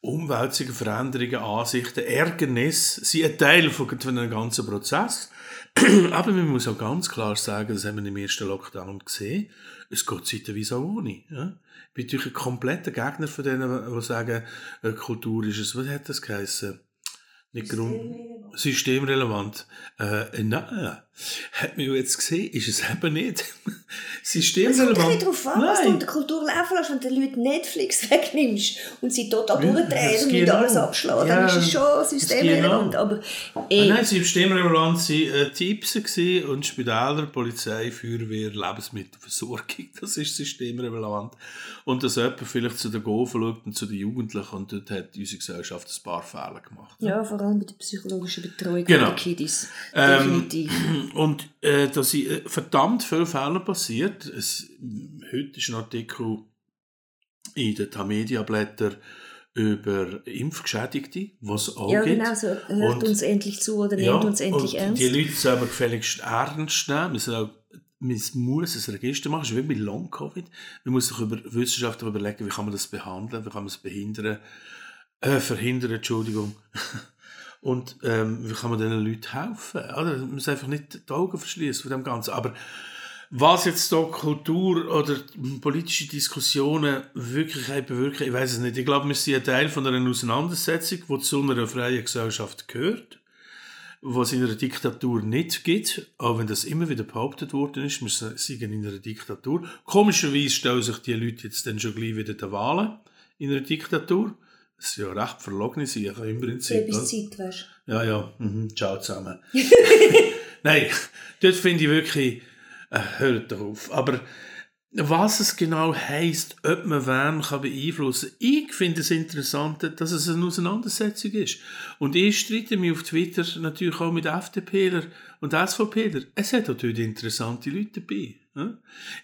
Umwälzungen, Veränderungen, Ansichten, Ärgernis sind ein Teil von, einem ganzen Prozess. Aber man muss auch ganz klar sagen, das haben wir im ersten Lockdown gesehen, es geht zeitweise auch ohne. Ja? Ich bin natürlich ein kompletter Gegner von denen, die sagen, äh, Kultur ist es, was hat das geheißen? Nicht Grund, systemrelevant. Äh, nein, hat man jetzt gesehen, ist es eben nicht. systemrelevant. Es kommt darauf an, was du in der Kultur laufen lässt, wenn du den Leuten Netflix wegnimmst und sie total ja, durchdrehen und nicht alles abschlagen, ja, dann ist es schon systemrelevant. Aber, eh. Nein, systemrelevant waren äh, Tipps und Spitäler, Polizei, Feuerwehr, Lebensmittelversorgung. Das ist systemrelevant. Und dass jemand vielleicht zu den Gofen schaut und zu den Jugendlichen und dort hat unsere Gesellschaft ein paar Fehler gemacht. Ja, vor allem bei der psychologischen Betreuung genau. der Kiddies. Ähm, Definitiv. Ähm, und äh, da sind äh, verdammt viele Fälle passiert. Es, heute ist ein Artikel in den Tamedia-Blättern über Impfgeschädigte, was auch Ja, genau, so hört und, uns endlich zu oder ja, nimmt uns endlich ernst. Die Leute sollen gefälligst ernst nehmen. Wir sollen man muss ein Register machen, das ist wie bei Long-Covid. Man muss sich über wissenschaftlich überlegen, wie kann man das behandeln, wie kann man es behindern, äh, verhindern, Entschuldigung. Und ähm, wie kann man diesen Leuten helfen? Oder? Man muss einfach nicht die Augen verschließen von dem Ganzen. Aber was jetzt da Kultur oder politische Diskussionen wirklich bewirken, ich weiß es nicht. Ich glaube, wir sind ein Teil von einer Auseinandersetzung, die zu einer freien Gesellschaft gehört, was in einer Diktatur nicht gibt, auch wenn das immer wieder behauptet worden ist, wir sind in einer Diktatur. Komischerweise stellen sich die Leute jetzt dann schon gleich wieder der Wahlen in einer Diktatur. Das ist ja recht verlogene Sache im Prinzip. Bis Zeit, weißt Ja, ja. Mhm. Ciao zusammen. Nein, dort finde ich wirklich, äh, hört doch auf. Aber was es genau heisst, ob man wen kann beeinflussen kann. Ich finde es interessant, dass es eine Auseinandersetzung ist. Und ich streite mich auf Twitter natürlich auch mit FDPler und SVPler. Es hat natürlich interessante Leute dabei.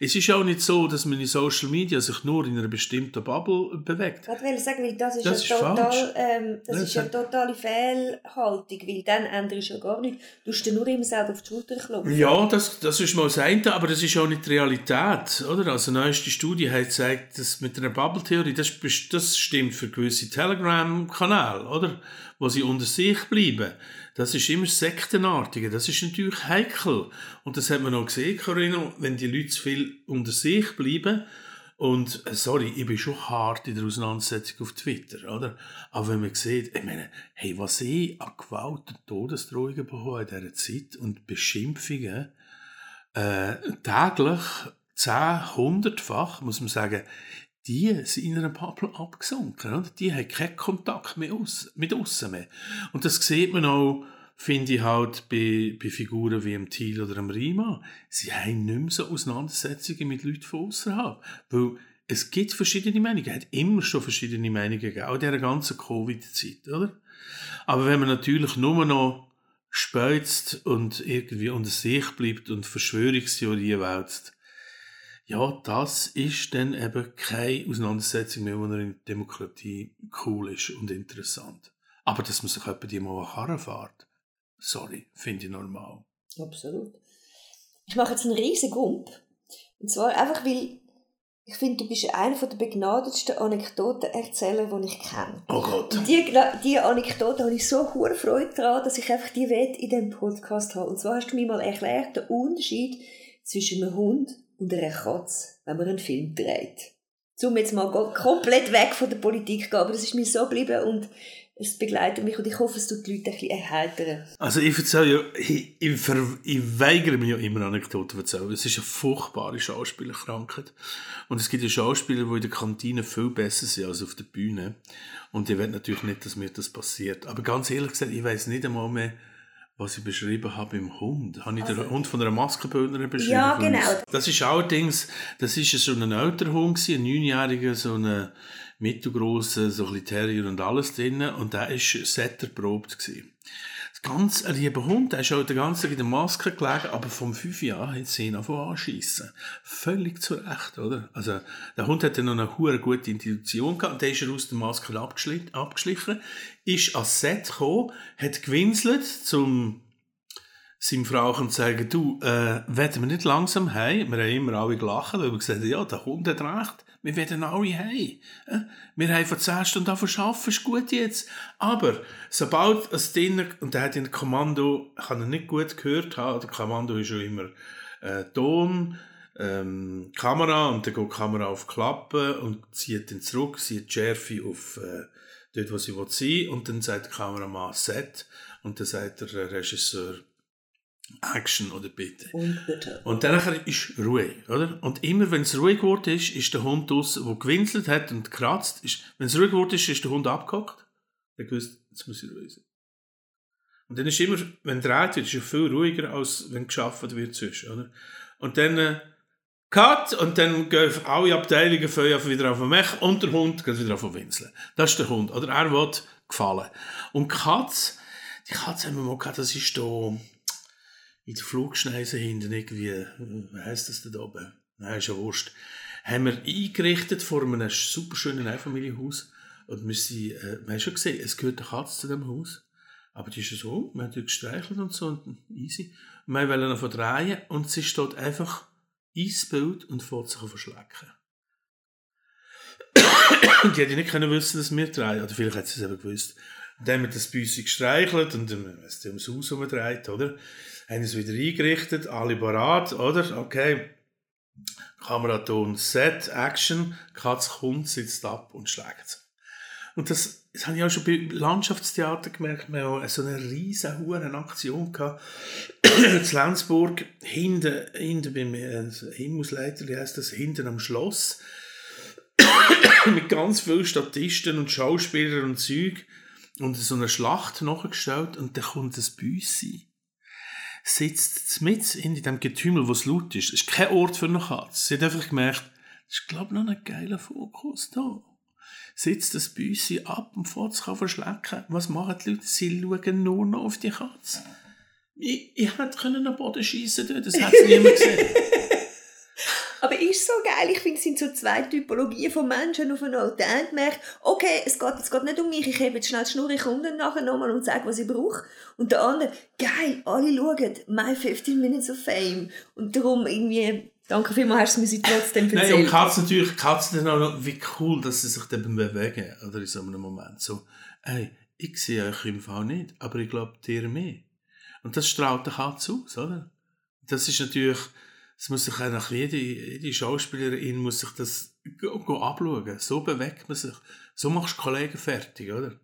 Es ist auch nicht so, dass man in Social Media sich nur in einer bestimmten Bubble bewegt. Ich wollte sagen, weil das ist, das ja, ist total, ähm, das, das ist eine totale Fehlhaltung, weil dann änderst du ja gar nichts. Du musst dir nur immer selber auf die Schulter klopfen. Ja, das, das ist mal das eine, aber das ist auch nicht die Realität. Oder? Also eine neueste Studie hat gezeigt, dass mit einer Bubble-Theorie, das, das stimmt für gewisse Telegram-Kanäle, oder? wo sie unter sich bleiben. Das ist immer sektenartige. Das ist natürlich heikel. Und das hat man auch gesehen, Corinna, wenn die Leute zu viel unter sich bleiben. Und, äh, sorry, ich bin schon hart in der Auseinandersetzung auf Twitter, oder? Aber wenn man sieht, ich meine, hey, was ich an Gewalt und Todesdrohungen bekomme in dieser Zeit und Beschimpfungen, äh, täglich zehn, hundertfach, muss man sagen, die sind in einer Bubble abgesunken. Oder? Die haben keinen Kontakt mehr aus, mit außen mehr. Und das sieht man auch, finde ich halt, bei, bei Figuren wie Thiel oder im Riemann. Sie haben nicht mehr so Auseinandersetzungen mit Leuten von außerhalb. Weil es gibt verschiedene Meinungen. Es hat immer schon verschiedene Meinungen gegeben, auch in dieser ganzen Covid-Zeit, oder? Aber wenn man natürlich nur noch spözt und irgendwie unter sich bleibt und Verschwörungstheorien wälzt, ja, das ist dann eben keine Auseinandersetzung mehr, wo in der Demokratie cool ist und interessant. Aber dass man sich etwa die mal an fährt, sorry, finde ich normal. Absolut. Ich mache jetzt einen riesen Gump. Und zwar einfach, weil ich finde, du bist einer der begnadetsten Anekdotenerzähler, die ich kenne. Oh Gott. Und die, die Anekdote habe ich so hohe Freude daran, dass ich einfach die Welt in diesem Podcast habe. Und zwar hast du mir mal erklärt, den Unterschied zwischen einem Hund und einer Katze, wenn man einen Film dreht. Um jetzt mal komplett weg von der Politik gehen, aber das ist mir so geblieben und es begleitet mich und ich hoffe, es tut die Leute ein bisschen erheitern. Also ich erzähle ja, ich, ich, ich weigere mich ja immer Anekdoten zu erzählen. Es ist eine furchtbare Schauspielerkrankheit. Und es gibt ja Schauspieler, die in der Kantine viel besser sind als auf der Bühne. Und ich will natürlich nicht, dass mir das passiert. Aber ganz ehrlich gesagt, ich weiß nicht einmal mehr, was ich beschrieben habe im Hund. Habe ich also, den Hund von einer Maskenbildnerin beschrieben? Ja, genau. Das ist allerdings, das ist so ein älterer Hund, ein neunjähriger, so ein mittelgroße, so ein Terrier und alles drin. Und der war setterprobt. Gewesen. Ganz ein lieber Hund, der ist auch den ganzen Tag in der Maske gelegen, aber vom fünf Jahren hat sie ihn anschiessen. Völlig zu Recht, oder? Also, der Hund hatte noch eine hohe gute Intuition gehabt, und dann ist er aus der Maske abgeschlichen, ist ans Set gekommen, hat gewinselt, zum seinem Frau zu sagen, du, äh, werden wir nicht langsam heim? Wir haben immer alle gelacht, weil wir gesagt haben, ja, der Hund hat recht wir werden alle heim. Wir haben vor 10 Stunden arbeiten, ist gut jetzt. Aber sobald es drinnen, und er hat in Kommando, kann er nicht gut gehört haben, der Kommando ist schon immer äh, Ton, ähm, Kamera, und dann geht die Kamera auf Klappe und zieht ihn zurück, zieht die Schärfe auf äh, dort, wo sie sein und dann sagt der Kameramann Set, und dann sagt der Regisseur Action oder bitte. Und bitte. Und dann ist Ruhe, oder? Und immer wenn es ruhig geworden ist, ist der Hund draussen, der gewinselt hat und gekratzt, ist, wenn es ruhig geworden ist, ist der Hund abgehockt. Er gewusst, jetzt muss ich ruhig sein. Und dann ist immer, wenn dreht wird, ist er viel ruhiger, als wenn geschafft wird sonst, oder? Und dann, äh, Cut, und dann gehen alle Abteilungen wieder auf den Mech und der Hund geht wieder auf den Winseln. Das ist der Hund, oder? Er wird gefallen. Und Katz, die Katze haben wir mal gehabt, das ist da, in der Flugschneise hinten irgendwie, wie heisst das da oben? Nein, ist ja wurscht. Haben wir eingerichtet vor einem super schönen Einfamilienhaus. Und wir, sind, äh, wir haben schon gesehen, es gehört eine Katze zu dem Haus. Aber die ist so, wir haben die gestreichelt und so, und easy. Und wir wollen noch verdrehen und sie steht einfach Eisbild und fährt sich verschlecken. die hätte nicht können wissen, dass wir drehen. Oder vielleicht hat sie es eben gewusst. Und dann haben wir das Büsse gestreichelt und dann, wenn es ums Haus herumdreht, oder? Haben es wieder eingerichtet, alle parat, oder? Okay. Kameraton, Set, Action, Katz kommt, sitzt ab und schlägt. Und das, das habe ich auch schon bei Landschaftstheater gemerkt, wir haben so eine riesen hohe Aktion gehabt. in Lenzburg, hinten, hinten beim äh, Himmelsleiter, wie heisst das, hinten am Schloss. mit ganz vielen Statisten und Schauspielern und Zeug. Und so eine Schlacht nachgestellt und dann kommt das Büssi sitzt mit in dem Getümmel, wo es laut ist. Es ist kein Ort für eine Katze. Sie hat einfach gemerkt, das ist, glaube ich, noch ein geiler Fokus da. Sitzt das Büssi ab und fährt sich verschlecken. Was machen die Leute? Sie schauen nur noch auf die Katze. Ich, ich hätte können am Boden schießen dort, das hat niemand gesehen. Aber ist so geil. Ich finde, es sind so zwei Typologien von Menschen aufeinander. Der eine merkt, okay, es geht, es geht nicht um mich, ich habe jetzt schnell die Schnur, ich komme dann nachher nochmal und sage, was ich brauche. Und der andere, geil, alle schauen, my 15 Minutes of Fame. Und darum irgendwie, danke vielmals, hast du mir trotzdem erzählt. Nein, und Katzen natürlich, Katzen dann auch noch, wie cool, dass sie sich dann bewegen, oder in so einem Moment. So, ey, ich sehe euch im Fall nicht, aber ich glaube dir mehr. Und das strahlt der Katze aus, oder? Das ist natürlich, es muss sich nach jede, jede Schauspielerin muss sich das abschauen. So bewegt man sich. So machst du Kollegen fertig, oder?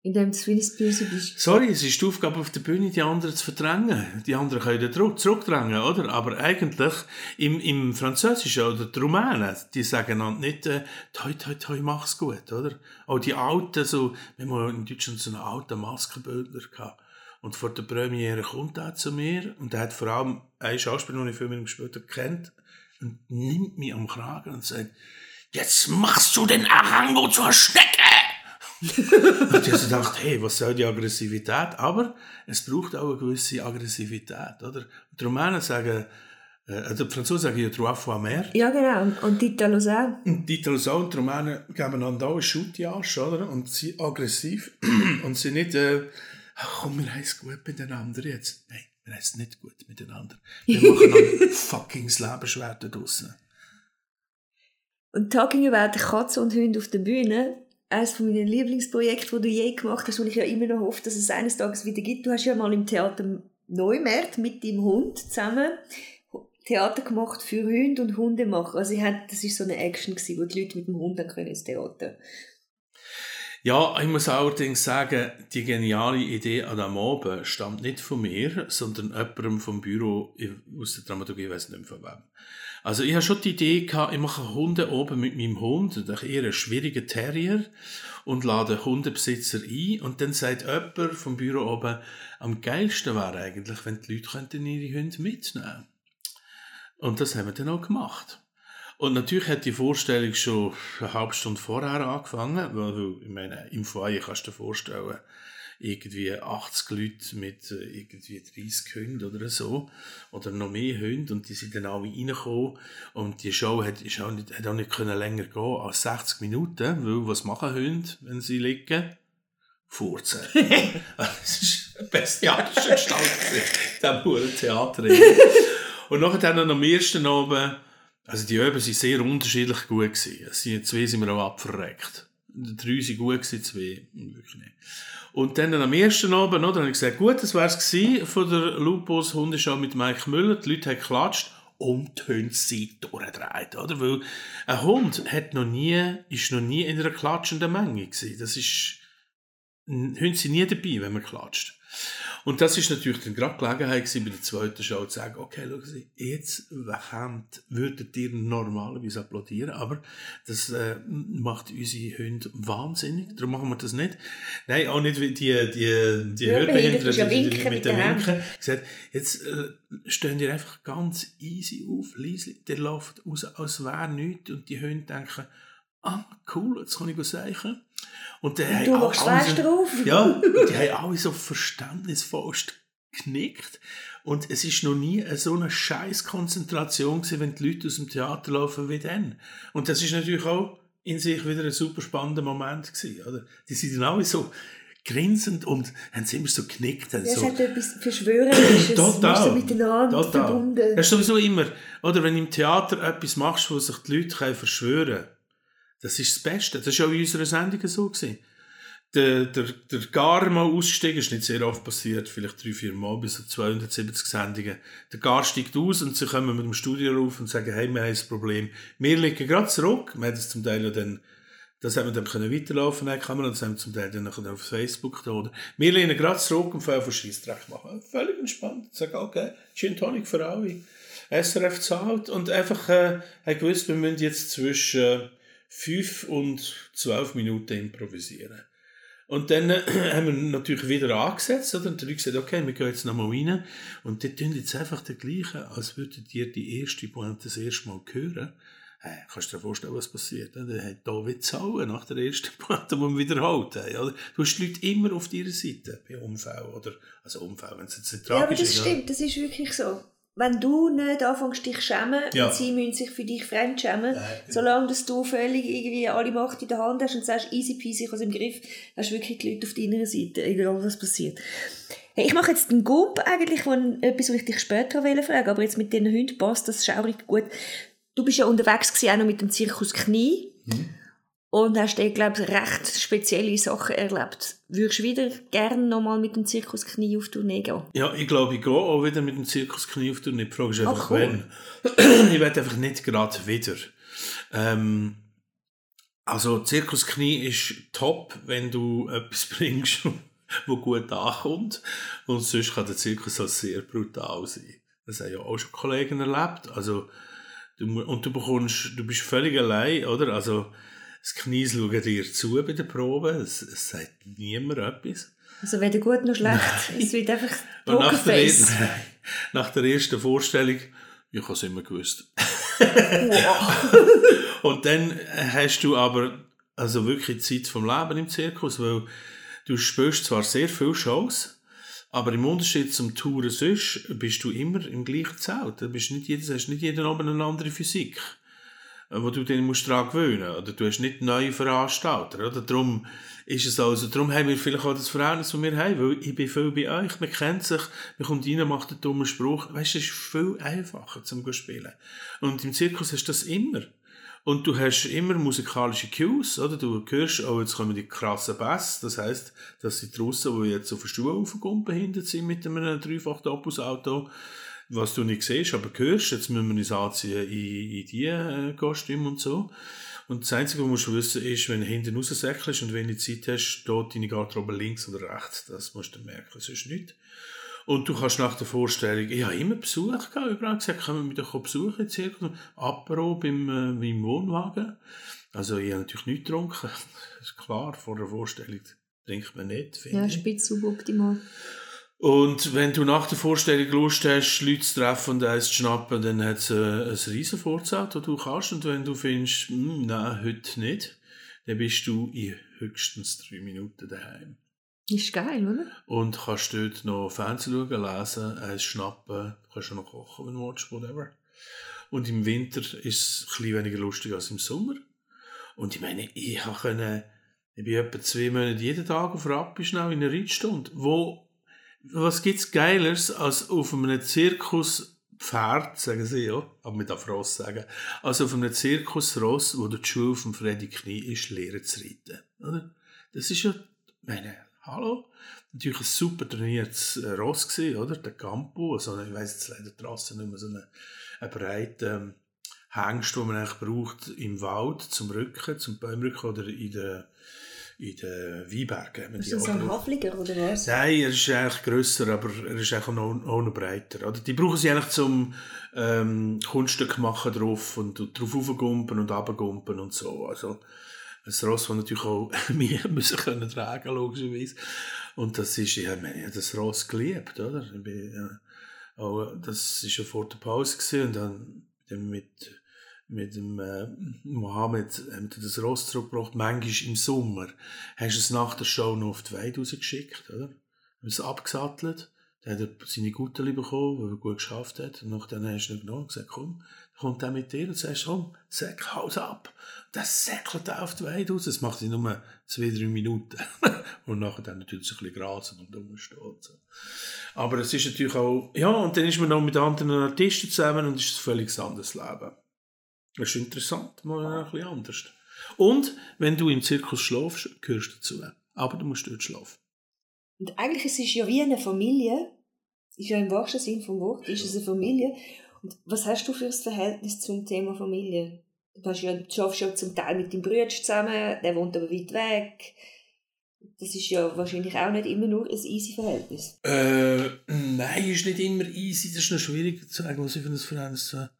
Indem du wie Böse bist. Sorry, es ist die Aufgabe auf der Bühne, die anderen zu verdrängen. Die anderen können zurück, zurückdrängen, oder? Aber eigentlich, im, im Französischen oder die Rumänen, die sagen nicht, äh, toi, toi, toi, mach's gut, oder? Auch die Alten, so, wir haben in Deutschland so einen alten Maskenbildner gehabt und vor der Premiere kommt er zu mir und er hat vor allem einen Schauspieler, den ich viel mit ihm später kennt, und nimmt mich am Kragen und sagt, jetzt machst du den Arango zur Schnecke. und ich habe gedacht, hey, was soll die Aggressivität? Aber es braucht auch eine gewisse Aggressivität, oder? Die Rumänen sagen, äh, also die Franzosen sagen ja trois fois mehr. Ja, genau. Und die Italos auch. Und die Italos auch und die Rumänen geben einander auch einen Schutti-Arsch, oder? Und sind aggressiv. und sind nicht, äh, ach komm, wir haben es gut miteinander jetzt. Nein, wir haben es nicht gut miteinander. Wir machen ein fucking das Leben schwer da draussen. Und Talking about Katze und Hunde auf der Bühne, eines von meinen Lieblingsprojekten, die du je gemacht hast, und ich ja immer noch hoffe, dass es eines Tages wieder gibt. Du hast ja mal im Theater Neumärt mit deinem Hund zusammen Theater gemacht für Hunde und Hundemacher. Also ich hatte, das war so eine Action, gewesen, wo die Leute mit dem Hund dann können ins Theater ja, ich muss allerdings sagen, die geniale Idee an dem Abend stammt nicht von mir, sondern jemandem vom Büro aus der Dramaturgie, ich weiß nicht mehr von wem. Also ich habe schon die Idee gehabt, ich mache Hunde oben mit meinem Hund, eher einen schwierigen Terrier, und lade Hundebesitzer ein und dann sagt jemand vom Büro oben, am geilsten wäre eigentlich, wenn die Leute könnten ihre Hunde mitnehmen Und das haben wir dann auch gemacht. Und natürlich hat die Vorstellung schon eine halbe Stunde vorher angefangen, weil, ich meine, im Foyer kannst du dir vorstellen, irgendwie 80 Leute mit äh, irgendwie 30 Hunden oder so, oder noch mehr Hunde, und die sind dann alle reingekommen, und die Show hat, ist auch nicht, hat auch nicht können länger gehen als 60 Minuten, weil was machen Hunde, wenn sie liegen? Furzen. das ist eine bestialische Gestalt, dem Theater. und nachher dann am ersten Abend, also die Öben waren sehr unterschiedlich gut. Gewesen. Zwei sind wir auch abverreckt. Drei sind gut gewesen, zwei wirklich nicht. Und dann am ersten Abend, oder, habe ich gesagt, gut, das wär's gewesen von der Lupus Hundeschau mit Mike Müller. Die Leute haben geklatscht und die Hunde sind durchgedreht, oder? Weil ein Hund hat noch nie, ist noch nie in einer klatschenden Menge gewesen. Das ist, Hunde sind nie dabei, wenn man klatscht. Und das ist natürlich dann gerade Gelegenheit gewesen, bei der zweiten Show zu sagen, okay, schauen Sie, jetzt kommt, würdet ihr normalerweise applaudieren, aber das äh, macht unsere Hunde wahnsinnig, darum machen wir das nicht. Nein, auch nicht wie die, die, die Hörbehinderten, ja die, die, mit dem Winken. Gesagt, jetzt äh, stehen ihr einfach ganz easy auf, leise, der läuft raus, als wäre nichts und die Hunde denken, ah, cool, jetzt kann ich sagen. Und, und du machst alle so, drauf. Ja, die haben alle so verständnisvoll geknickt. Und es ist noch nie so eine scheiß Konzentration gewesen, wenn die Leute aus dem Theater laufen wie dann. Und das ist natürlich auch in sich wieder ein super spannender Moment gewesen, oder? Die sind dann alle so grinsend und haben sie immer so geknickt. Ja, es so. hat etwas Verschwörerisches. Total. So miteinander Total. verbunden. Das ist sowieso immer, oder wenn du im Theater etwas machst, wo sich die Leute verschwören können, das ist das Beste. Das war ja in unserer Sendung so. Gewesen. Der, der, der Gar mal ausgestiegen, ist nicht sehr oft passiert, vielleicht drei, vier Mal, bis zu 270 Sendungen. Der Gar steigt aus und sie kommen mit dem Studio rauf und sagen, hey, wir haben ein Problem. Wir liegen gerade zurück. Wir haben das zum Teil ja dann, das haben wir dann können weiterlaufen können, kann man, das haben wir zum Teil dann auf Facebook da, oder. Wir lehnen gerade zurück und fangen von Scheissdreck machen. Völlig entspannt. Sagen, okay, Gin Tonic für alle. SRF zahlt und einfach, äh, haben gewusst, wir müssen jetzt zwischen, äh, fünf und zwölf Minuten improvisieren. Und dann äh, haben wir natürlich wieder angesetzt, oder? Und die Leute gesagt, okay, wir gehen jetzt nochmal rein. Und die tun jetzt einfach der gleiche, als würdet ihr die erste Pointe das erste Mal hören. Hey, kannst du dir vorstellen, was passiert? Dann hat David Zauen nach der ersten Pointe, die wir wiederholt haben. Oder? Du hast die Leute immer auf deiner Seite bei Unfällen. Oder, also Unfall, wenn es jetzt nicht tragisch ist. Ja, aber das ist, stimmt, das ist wirklich so wenn du nicht anfängst, dich zu schämen ja. und sie müssen sich für dich fremd schämen, Nein. solange dass du völlig irgendwie alle Macht in der Hand hast und sagst, easy peasy, ich habe im Griff, hast du wirklich die Leute auf deiner Seite, egal was passiert. Hey, ich mache jetzt den Gump eigentlich, wo etwas, was ich dich später fragen aber jetzt mit den Hunden passt das schaurig gut. Du bist ja unterwegs gewesen, auch noch mit dem Zirkus Knie. Mhm. Und hast dort, glaube ich, recht spezielle Sachen erlebt. Würdest du wieder gerne nochmal mit dem Zirkus Knie auf Tournee gehen? Ja, ich glaube, ich gehe auch wieder mit dem Zirkus Knie auf Tournee. Die Frage ist einfach, cool. wenn. ich werde einfach nicht gerade wieder. Ähm, also, Zirkus Knie ist top, wenn du etwas bringst, wo gut ankommt. Und sonst kann der Zirkus auch sehr brutal sein. Das haben ja auch schon Kollegen erlebt. Also, du, und du bekommst, du bist völlig allein, oder? Also, das Knie schaut dir zu bei der Probe, es, es sagt niemand etwas. Also weder gut noch schlecht, Nein. es wird einfach nach der, nach der ersten Vorstellung, ich habe es immer gewusst. und dann hast du aber also wirklich Zeit vom Leben im Zirkus, weil du spielst zwar sehr viele Shows, aber im Unterschied zum Touren sonst bist du immer im gleichen Zelt. Du bist nicht jedes, hast nicht jeden Abend eine andere Physik, wo du den musst daran gewöhnen Oder du hast nicht neue Veranstalter. Oder? Darum ist es also, darum haben wir vielleicht auch das Verhältnis, das wir haben, weil ich bin viel bei euch, man kennt sich, man kommt rein, macht einen dummen Spruch. Weißt du, es ist viel einfacher zum Spielen. Und im Zirkus hast du das immer. Und du hast immer musikalische Cues, oder? Du hörst, oh, jetzt kommen die krassen Bass. Das heisst, dass die Russen, die jetzt auf den Stuhl behindert sind mit einem dreifach Opus-Auto, was du nicht siehst, aber hörst, jetzt müssen wir uns anziehen in, in die äh, Kostüme und so. Und das Einzige, was du wissen ist, wenn du hinten raussäckelst und wenn du Zeit hast, dort deine Garderobe links oder rechts. Das musst du merken, sonst nicht. Und du kannst nach der Vorstellung, ich habe immer Besuch gehabt, überall gesagt, können wir mich doch besuchen im Zirkus, Apero beim, äh, beim Wohnwagen. Also ich habe natürlich nichts getrunken, das ist klar, vor der Vorstellung trinkt man nicht, Ja, ich. suboptimal. Und wenn du nach der Vorstellung Lust hast, Leute zu treffen und eins zu schnappen, dann hat es äh, ein riesen Vorzelt, das du kannst. Und wenn du findest, hm, nein, heute nicht, dann bist du in höchstens drei Minuten daheim. Ist geil, oder? Und kannst dort noch Fernsehen schauen, lesen, eins schnappen, kannst auch noch kochen, wenn du willst, whatever. Und im Winter ist es ein bisschen weniger lustig als im Sommer. Und ich meine, ich konnte, ich bin etwa zwei Monate jeden Tag auf Rappi schnell in einer Reitstunde. Wo, was gibt's Geileres als auf einem Zirkuspferd, sagen sie ja, aber mit auf Ross sagen, als auf einem Zirkusross, wo der die Schuhe von Freddy Knie ist, lernen zu reiten. Oder? Das ist ja, meine, hallo? Natürlich ein super trainiertes äh, Ross gewesen, oder? Der Campo, also ich weiss jetzt leider draussen nicht mehr so einen, einen breiten ähm, Hengst, den man eigentlich braucht im Wald, zum Rücken, zum Bäumrücken oder in den in den Weinbergen. Ist das so ein Hafliger oder was? Nein, er ist eigentlich grösser, aber er ist eigentlich noch, auch noch breiter. Oder? Die brauchen sie eigentlich zum ähm, Kunststück machen drauf und drauf raufgumpen und runtergumpen und so. Also, ein Ross, das natürlich auch wir müssen können tragen, logischerweise. Und das ist, ich habe das Ross geliebt, oder? Ich bin, ja, auch, das war ja vor der Pause gewesen, und dann mit, mit dem äh, Mohammed haben wir das Ross zurückgebracht. Manchmal im Sommer hast du es nach der Show noch auf die Weide rausgeschickt, oder? Haben es abgesattelt. Dann hat er seine Guten bekommen, weil er gut geschafft hat. Und nachdem hast du ihn genommen und gesagt, komm, kommt er mit dir und sagst, komm, säck, haus ab. Das säckelt auf die Weide raus. Das macht ihn nur zwei, drei Minuten. und nachher dann natürlich ein bisschen grasen und rumstehen. So. Aber es ist natürlich auch, ja, und dann ist man noch mit anderen Artisten zusammen und ist ein völlig anderes Leben. Das ist interessant, mal ein bisschen anders. Und wenn du im Zirkus schlafst, gehörst du dazu. Aber du musst dort schlafen. Und eigentlich ist es ja wie eine Familie. Ist ja im wahrsten Sinn vom Wort, ist es eine Familie. Und was hast du für ein Verhältnis zum Thema Familie? Du, hast ja, du schaffst ja zum Teil mit deinem Bruder zusammen, der wohnt aber weit weg. Das ist ja wahrscheinlich auch nicht immer nur ein easy Verhältnis. Äh, nein, ist nicht immer easy. Das ist noch schwierig zu sagen, was ich für ein Verhältnis habe.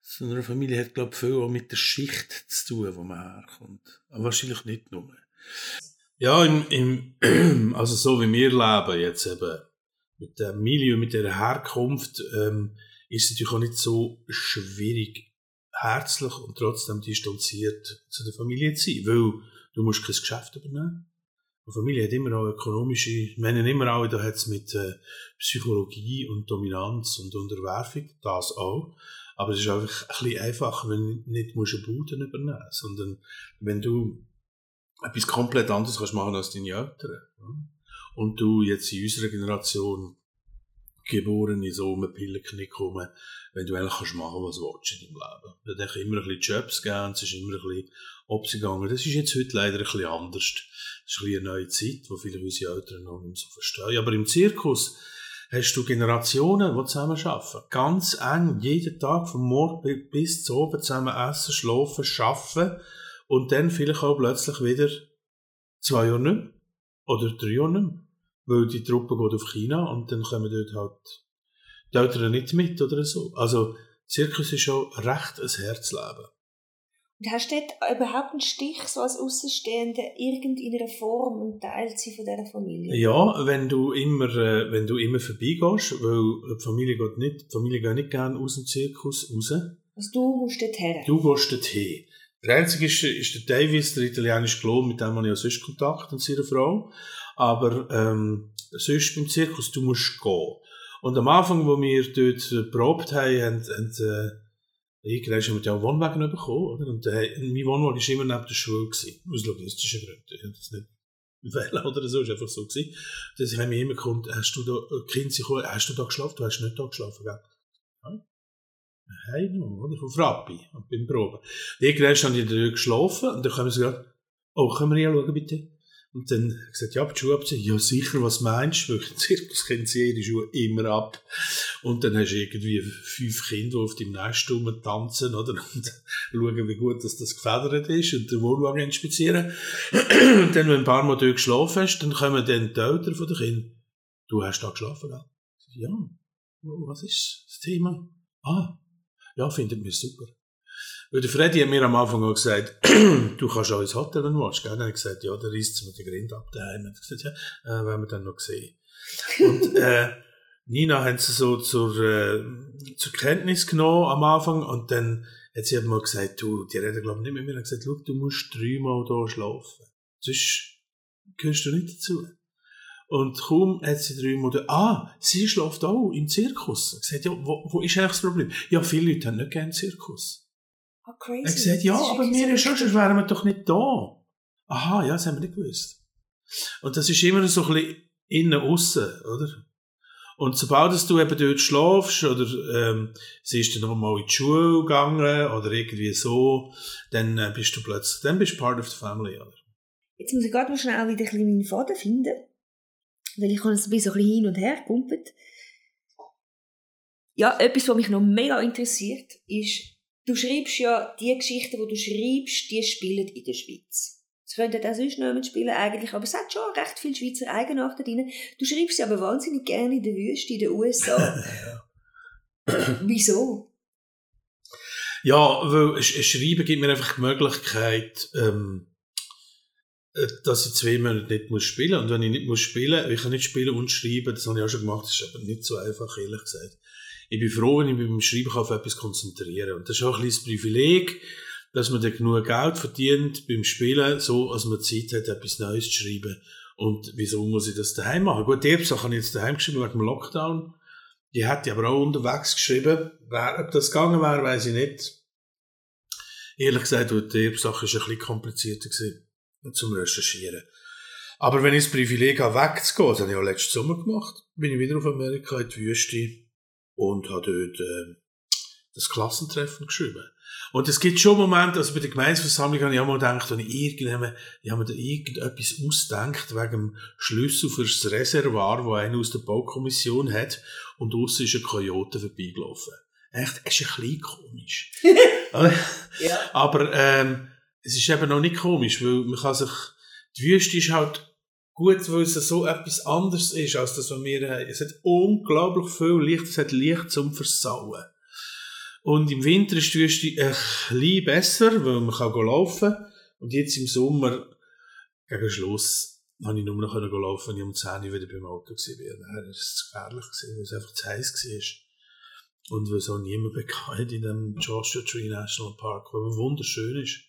So eine Familie hat, glaube ich, viel auch mit der Schicht zu tun, wo man herkommt. Aber wahrscheinlich nicht nur. Ja, im, im, also so wie wir leben jetzt eben, mit dem Milieu, mit der Herkunft, ähm, ist es natürlich auch nicht so schwierig, herzlich und trotzdem distanziert zu der Familie zu sein, weil du musst kein Geschäft übernehmen. Die Familie hat immer auch ökonomische, ich meine immer auch, da hat es mit äh, Psychologie und Dominanz und Unterwerfung, das auch. Aber es ist einfach ein bisschen einfacher, wenn du nicht musst eine Bude übernehmen musst, sondern wenn du etwas komplett anderes kannst machen als deine Eltern. Und du jetzt in unserer Generation geboren in so einem Pillenknick kommen, wenn du eigentlich kannst machen, was du willst in deinem Leben. Es hat immer ein bisschen Jobs gegeben, es ist immer ein bisschen abgegangen. Das ist jetzt heute leider ein bisschen anders. Das ist ein eine neue Zeit, wo viele unsere Eltern noch nicht so verstehen. Aber im Zirkus hast du Generationen, die zusammen arbeiten. Ganz eng, jeden Tag, vom Morgen bis zu oben zusammen essen, schlafen, arbeiten und dann vielleicht auch plötzlich wieder zwei Jahre nicht mehr. Oder drei Jahre nicht mehr weil die Truppe geht auf China und dann kommen dort halt die Eltern nicht mit oder so. Also Zirkus ist schon recht ein Herzleben. Und hast du dort überhaupt einen Stich, so als Außenstehender, irgendeiner Form ein Teil zu von dieser Familie? Ja, wenn du immer, äh, wenn du immer vorbeigehst, weil die Familie geht nicht, die Familie geht nicht gerne aus dem Zirkus raus. Also du musst dort her. Du gehst dorthin. Der einzige ist, ist der Davis, der italienische Klon, mit dem habe ich ja sonst Kontakt und seiner Frau. Aber ähm, sonst beim Zirkus, du musst gehen. Und am Anfang, wo wir dort äh, probt haben, haben, haben äh, irgendwann haben wir ja auch Wohnwagen bekommen, oder? Und äh, mein Wohnwagen war immer neben der Schule, gewesen, aus logistischen Gründen. Ich habe das nicht wählen oder so, ist einfach so gewesen. Dass ich mir immer gekommen, hast du da, äh, Kind, hast du da geschlafen? Du hast nicht da geschlafen, gell? Ja. Heim, oder? Von Frappi, beim Proben. Irgendwann stand ich da geschlafen und dann kommen sie gerade, oh, können wir hier schauen, bitte? Und dann gesagt, ja, die Schuhe abziehen. Ja, sicher, was meinst du? Weil im Zirkus kennen sie ihre Schuhe immer ab. Und dann hast du irgendwie fünf Kinder, die auf deinem Nest tanzen, oder? Und schauen, wie gut dass das gefedert ist und den Wohnwagen inspizieren. und dann, wenn ein paar Mal dort geschlafen hast, dann kommen dann die Eltern von den Kindern. Du hast da geschlafen, gell? Ja. Was ist das Thema? Ah. Ja, findet mir super. Weil der Freddy hat mir am Anfang auch gesagt, du kannst auch ins Hotel, wenn du willst. Gell? Dann habe ich gesagt, ja, der reisst mir den Grind ab daheim. Und gesagt, ja, äh, werden wir dann noch sehen. Und äh, Nina haben sie so zur, äh, zur Kenntnis genommen am Anfang und dann hat sie mal gesagt, du, die reden glaube ich nicht mit mir. Und gesagt, schau, du musst dreimal hier schlafen. Sonst gehörst du nicht dazu. Und kaum hat sie drei Monate, ah, sie schläft auch im Zirkus. Ich gesagt, ja, wo, wo ist eigentlich das Problem? Ja, viele Leute haben nicht gerne Zirkus. Oh, crazy. Er hat gesagt, ja, aber wir ist schon, sonst wären wir doch nicht da. Aha, ja, das haben wir nicht gewusst. Und das ist immer so ein bisschen innen aussen, oder? Und sobald du eben dort schlafst, oder ähm, sie ist dann nochmal in die Schule gegangen, oder irgendwie so, dann äh, bist du plötzlich, dann bist du part of the family, oder? Jetzt muss ich gerade mal schnell wieder ein bisschen meinen Faden finden, weil ich habe es ein bisschen hin und her gekumpelt. Ja, etwas, was mich noch mega interessiert, ist, du schreibst ja, die Geschichten, die du schreibst, die spielen in der Schweiz. Es könnten auch sonst niemand spielen eigentlich, aber es hat schon recht viele Schweizer Eigenarten drin. Du schreibst sie aber wahnsinnig gerne in der Wüste, in den USA. Wieso? Ja, weil Schreiben gibt mir einfach die Möglichkeit, ähm, äh, dass ich zwei Monate nicht muss spielen muss. Und wenn ich nicht muss spielen, ich kann nicht spielen und schreiben, das habe ich auch schon gemacht, das ist aber nicht so einfach, ehrlich gesagt ich bin froh, wenn ich mich beim Schreiben auf etwas konzentrieren kann. Und das ist auch ein das Privileg, dass man dann genug Geld verdient beim Spielen, so als man Zeit hat, etwas Neues zu schreiben. Und wieso muss ich das daheim machen? Gut, die Erbsache habe ich jetzt daheim geschrieben wegen dem Lockdown. Die hätte ich aber auch unterwegs geschrieben. Ob das gegangen wäre, weiß ich nicht. Ehrlich gesagt, die Erbsache ist ein bisschen komplizierter gewesen, zum Recherchieren. Aber wenn ich das Privileg habe, wegzugehen, das habe ich auch letzten Sommer gemacht, bin ich wieder auf Amerika in die Wüste und habe dort äh, das Klassentreffen geschrieben. Und es gibt schon Momente, also bei der Gemeinsversammlung habe ich auch mal gedacht, wenn ich irgendwann, ich habe mir da irgendetwas ausgedacht wegen dem Schlüssel für das Reservoir, wo einer aus der Baukommission hat und draussen ist ein Kojote vorbeigelaufen. Echt, es ist ein bisschen komisch. ja. Aber ähm, es ist eben noch nicht komisch, weil man kann sich, die Wüste ist halt gut, weil es so etwas anderes ist, als das, was wir haben. Es hat unglaublich viel Licht, es hat Licht zum Versauen. Und im Winter ist die Wüste ein bisschen besser, weil man kann laufen kann. Und jetzt im Sommer, gegen Schluss, habe ich nur noch laufen, wenn ich um 10 Uhr wieder beim Auto war. Dann war es zu gefährlich, weil es einfach zu heiß war. Und weil es auch niemand bekannt in dem Joshua Tree National Park, der wunderschön ist.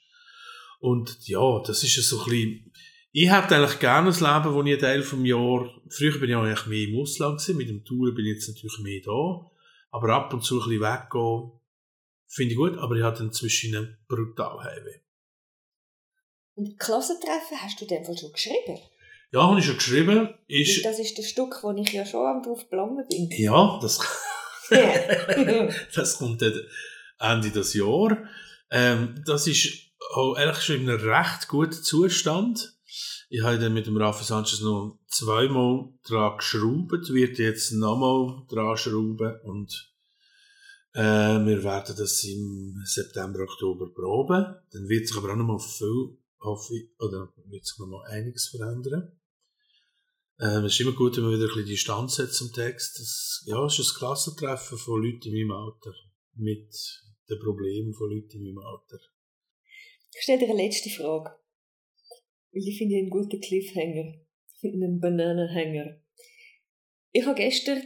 Und ja, das ist so ein bisschen, ich hätte eigentlich gerne ein Leben, wo ich einen Teil vom Jahr, früher bin ich eigentlich mehr im Ausland gewesen, mit dem Touren bin ich jetzt natürlich mehr da, aber ab und zu ein bisschen weggehen, finde ich gut, aber ich hatte inzwischen einen brutal Heimweh. Und Klassentreffen hast du in dem Fall schon geschrieben? Ja, habe ich schon geschrieben. Ist, das ist das Stück, wo ich ja schon drauf gelangen bin. Ja, das, das kommt dann Ende des Jahres. Ähm, das ist auch ehrlich schon in einem recht guten Zustand. Ich habe dann mit dem Rafa Sanchez noch zweimal dran geschraubt, wird jetzt nochmal dran schrauben und äh, wir werden das im September, Oktober proben. Dann wird sich aber auch nochmal viel, hoffe ich, oder wird sich nochmal einiges verändern. Ähm, es ist immer gut, wenn man wieder ein bisschen Distanz hat zum Text. Das, ja, es ist ein Klassentreffen von Leuten in meinem Alter. Mit den Problemen von Leuten in meinem Alter. Ich stelle dir eine letzte Frage. Weil ich finde einen guten Cliffhanger. Ich finde einen Bananenhänger. Ich habe gestern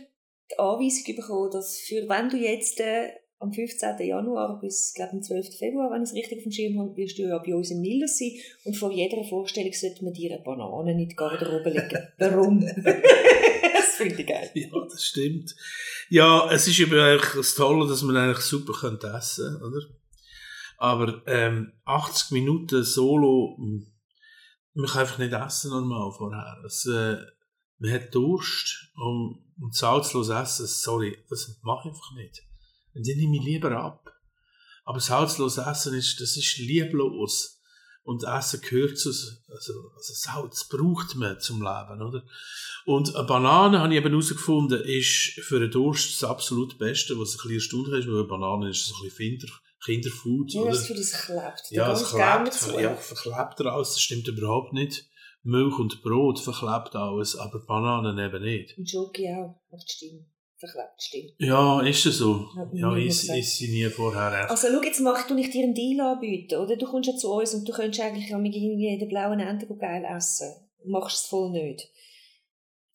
die Anweisung bekommen, dass für wenn du jetzt äh, am 15. Januar bis, glaube am 12. Februar, wenn ich es richtig auf dem Schirm habe, wirst du ja bei uns im Millers sein und vor jeder Vorstellung sollte man dir eine Banane in die Garderobe legen. Warum? das finde ich geil. Ja, das stimmt. Ja, es ist eben eigentlich das Tolle, dass man eigentlich super könnte essen oder? Aber ähm, 80 Minuten Solo, hm, man kann einfach nicht essen normal vorher. Es, äh, man hat Durst und, und salzlos essen, sorry, das mache ich einfach nicht. Dann nehme ich lieber ab. Aber salzlos essen ist, das ist lieblos. Und Essen gehört zu, also, also Salz braucht man zum Leben, oder? Und eine Banane, habe ich eben herausgefunden, ist für einen Durst das absolut Beste, was ein bisschen erstaunt ist, weil eine Banane ist ein bisschen Kinder, Kinderfood, Ja, das das klebt. Ja, es klebt, dazu. ja, verklebt raus, das stimmt überhaupt nicht. Milch und Brot verklebt alles, aber Bananen eben nicht. Und Schoki auch. Macht Stimme. Verklebt Stimme. Ja, ist es so. Ja, gesagt. ich sie nie vorher erst. Also schau, jetzt mach, tu ich dir einen Deal anbieten, oder? Du kommst ja zu uns und du könntest eigentlich ja mit irgendwie den blauen Enten geil essen. Du machst es voll nicht.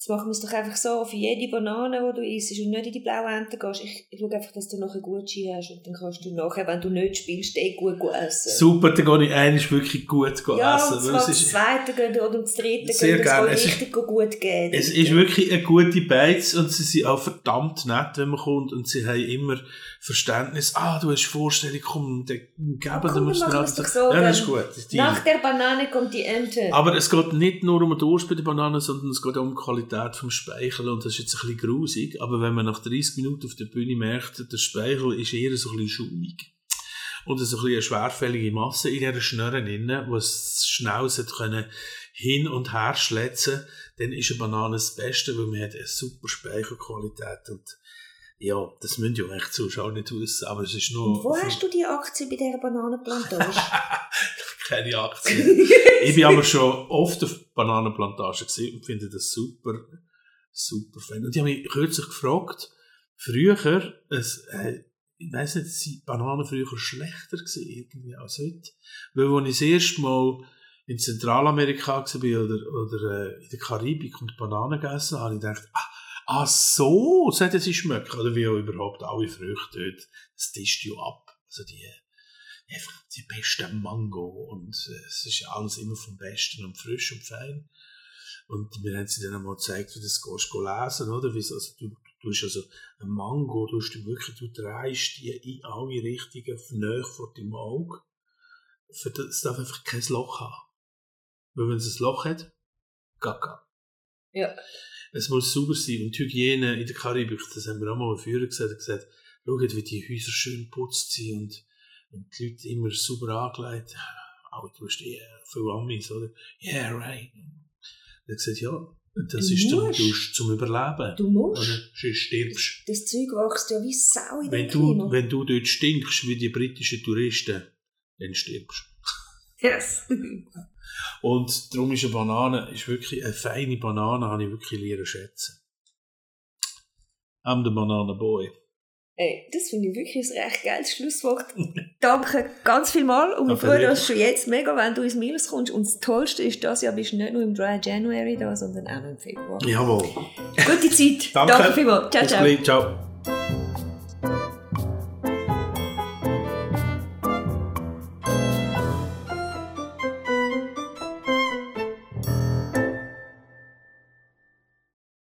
Jetzt machen wir es doch einfach so, für jede Banane, die du isst und nicht in die blauen Enten gehst, ich, ich schaue einfach, dass du nachher Gutschein hast und dann kannst du nachher, wenn du nicht spielst, eh gut gut essen. Super, dann gehe ich einmal wirklich gut ja, essen. und zwar es das ist, zweite gehen oder das dritte Sehr gehen, gerne. das Es ist- richtig gut gehen. es ist wirklich eine gute Beiz und sie sind auch verdammt nett, wenn man kommt und sie haben immer Verständnis. Ah, du hast Vorstellung, komm, dann geben komm, dann wir es alles- doch so, Ja, das ist dann- gut. Das ist Nach der Banane kommt die Ente. Aber es geht nicht nur um den Durst bei der Banane, sondern es geht auch um die Qualität vom Speichel und das ist jetzt ein bisschen grusig, aber wenn man nach 30 Minuten auf der Bühne merkt, der Speichel ist eher so ein bisschen schaumig und so ein eine schwerfällige Masse in dieser Schnurren drin, wo es schnell können hin und her schletzen, dann ist eine Banane das Beste, weil man hat eine super Speichelqualität und ja, das müssen ja die Zuschauer nicht wissen, aber es ist nur... Und wo hast du die Aktie bei dieser Bananenplantage? keine Aktien. ich bin aber schon oft auf Bananenplantagen gesehen und finde das super, super Fan. Und ich habe mich kürzlich gefragt, früher, es, äh, ich weiss nicht, sind Bananen früher schlechter gewesen, irgendwie als heute? Weil, als ich das erste Mal in Zentralamerika war oder, oder äh, in der Karibik und Bananen gegessen habe, habe ich gedacht, ah, ah so, sollten sie schmecken. Oder wie auch überhaupt alle Früchte dort. Das tischt ja ab. Also die, einfach die beste Mango und äh, es ist ja alles immer vom Besten und frisch und fein. Und wir haben sie dann einmal gezeigt, wie das gehst du lesen, oder? Wie, also, du, du hast also ein Mango, du, hast wirklich, du drehst die in alle Richtungen näher vor deinem Auge. Für das es darf einfach kein Loch haben. Weil wenn es ein Loch hat, gaga. Ja. Es muss sauber sein. Und die Hygiene in der Karibik, das haben wir auch mal Führer gesagt, gesagt, schaut, wie die Häuser schön geputzt sind und, und die Leute immer sauber angelegt. Auch du hast eh viele Amis, oder? Yeah, right. Er hat gesagt, ja, das Du ist zum, musst. du zum Überleben. Du musst. Oder? Sonst stirbst Das Zeug wächst ja wie Sau in wenn du, Klima. wenn du dort stinkst wie die britischen Touristen, dann stirbst Yes. Und darum ist eine Banane, ist wirklich eine feine Banane, habe ich wirklich lernen schätzen. I'm the Banana Boy. Ey, das finde ich wirklich ein recht geiles Schlusswort. Danke ganz viel mal und wir freuen uns schon jetzt mega, wenn du ins Miles kommst. Und das Tollste ist, dass ja bist du nicht nur im Dry January da, sondern auch im Februar. Jawohl. Gute Zeit. Danke. Danke vielmals. Ciao, ciao. Ciao.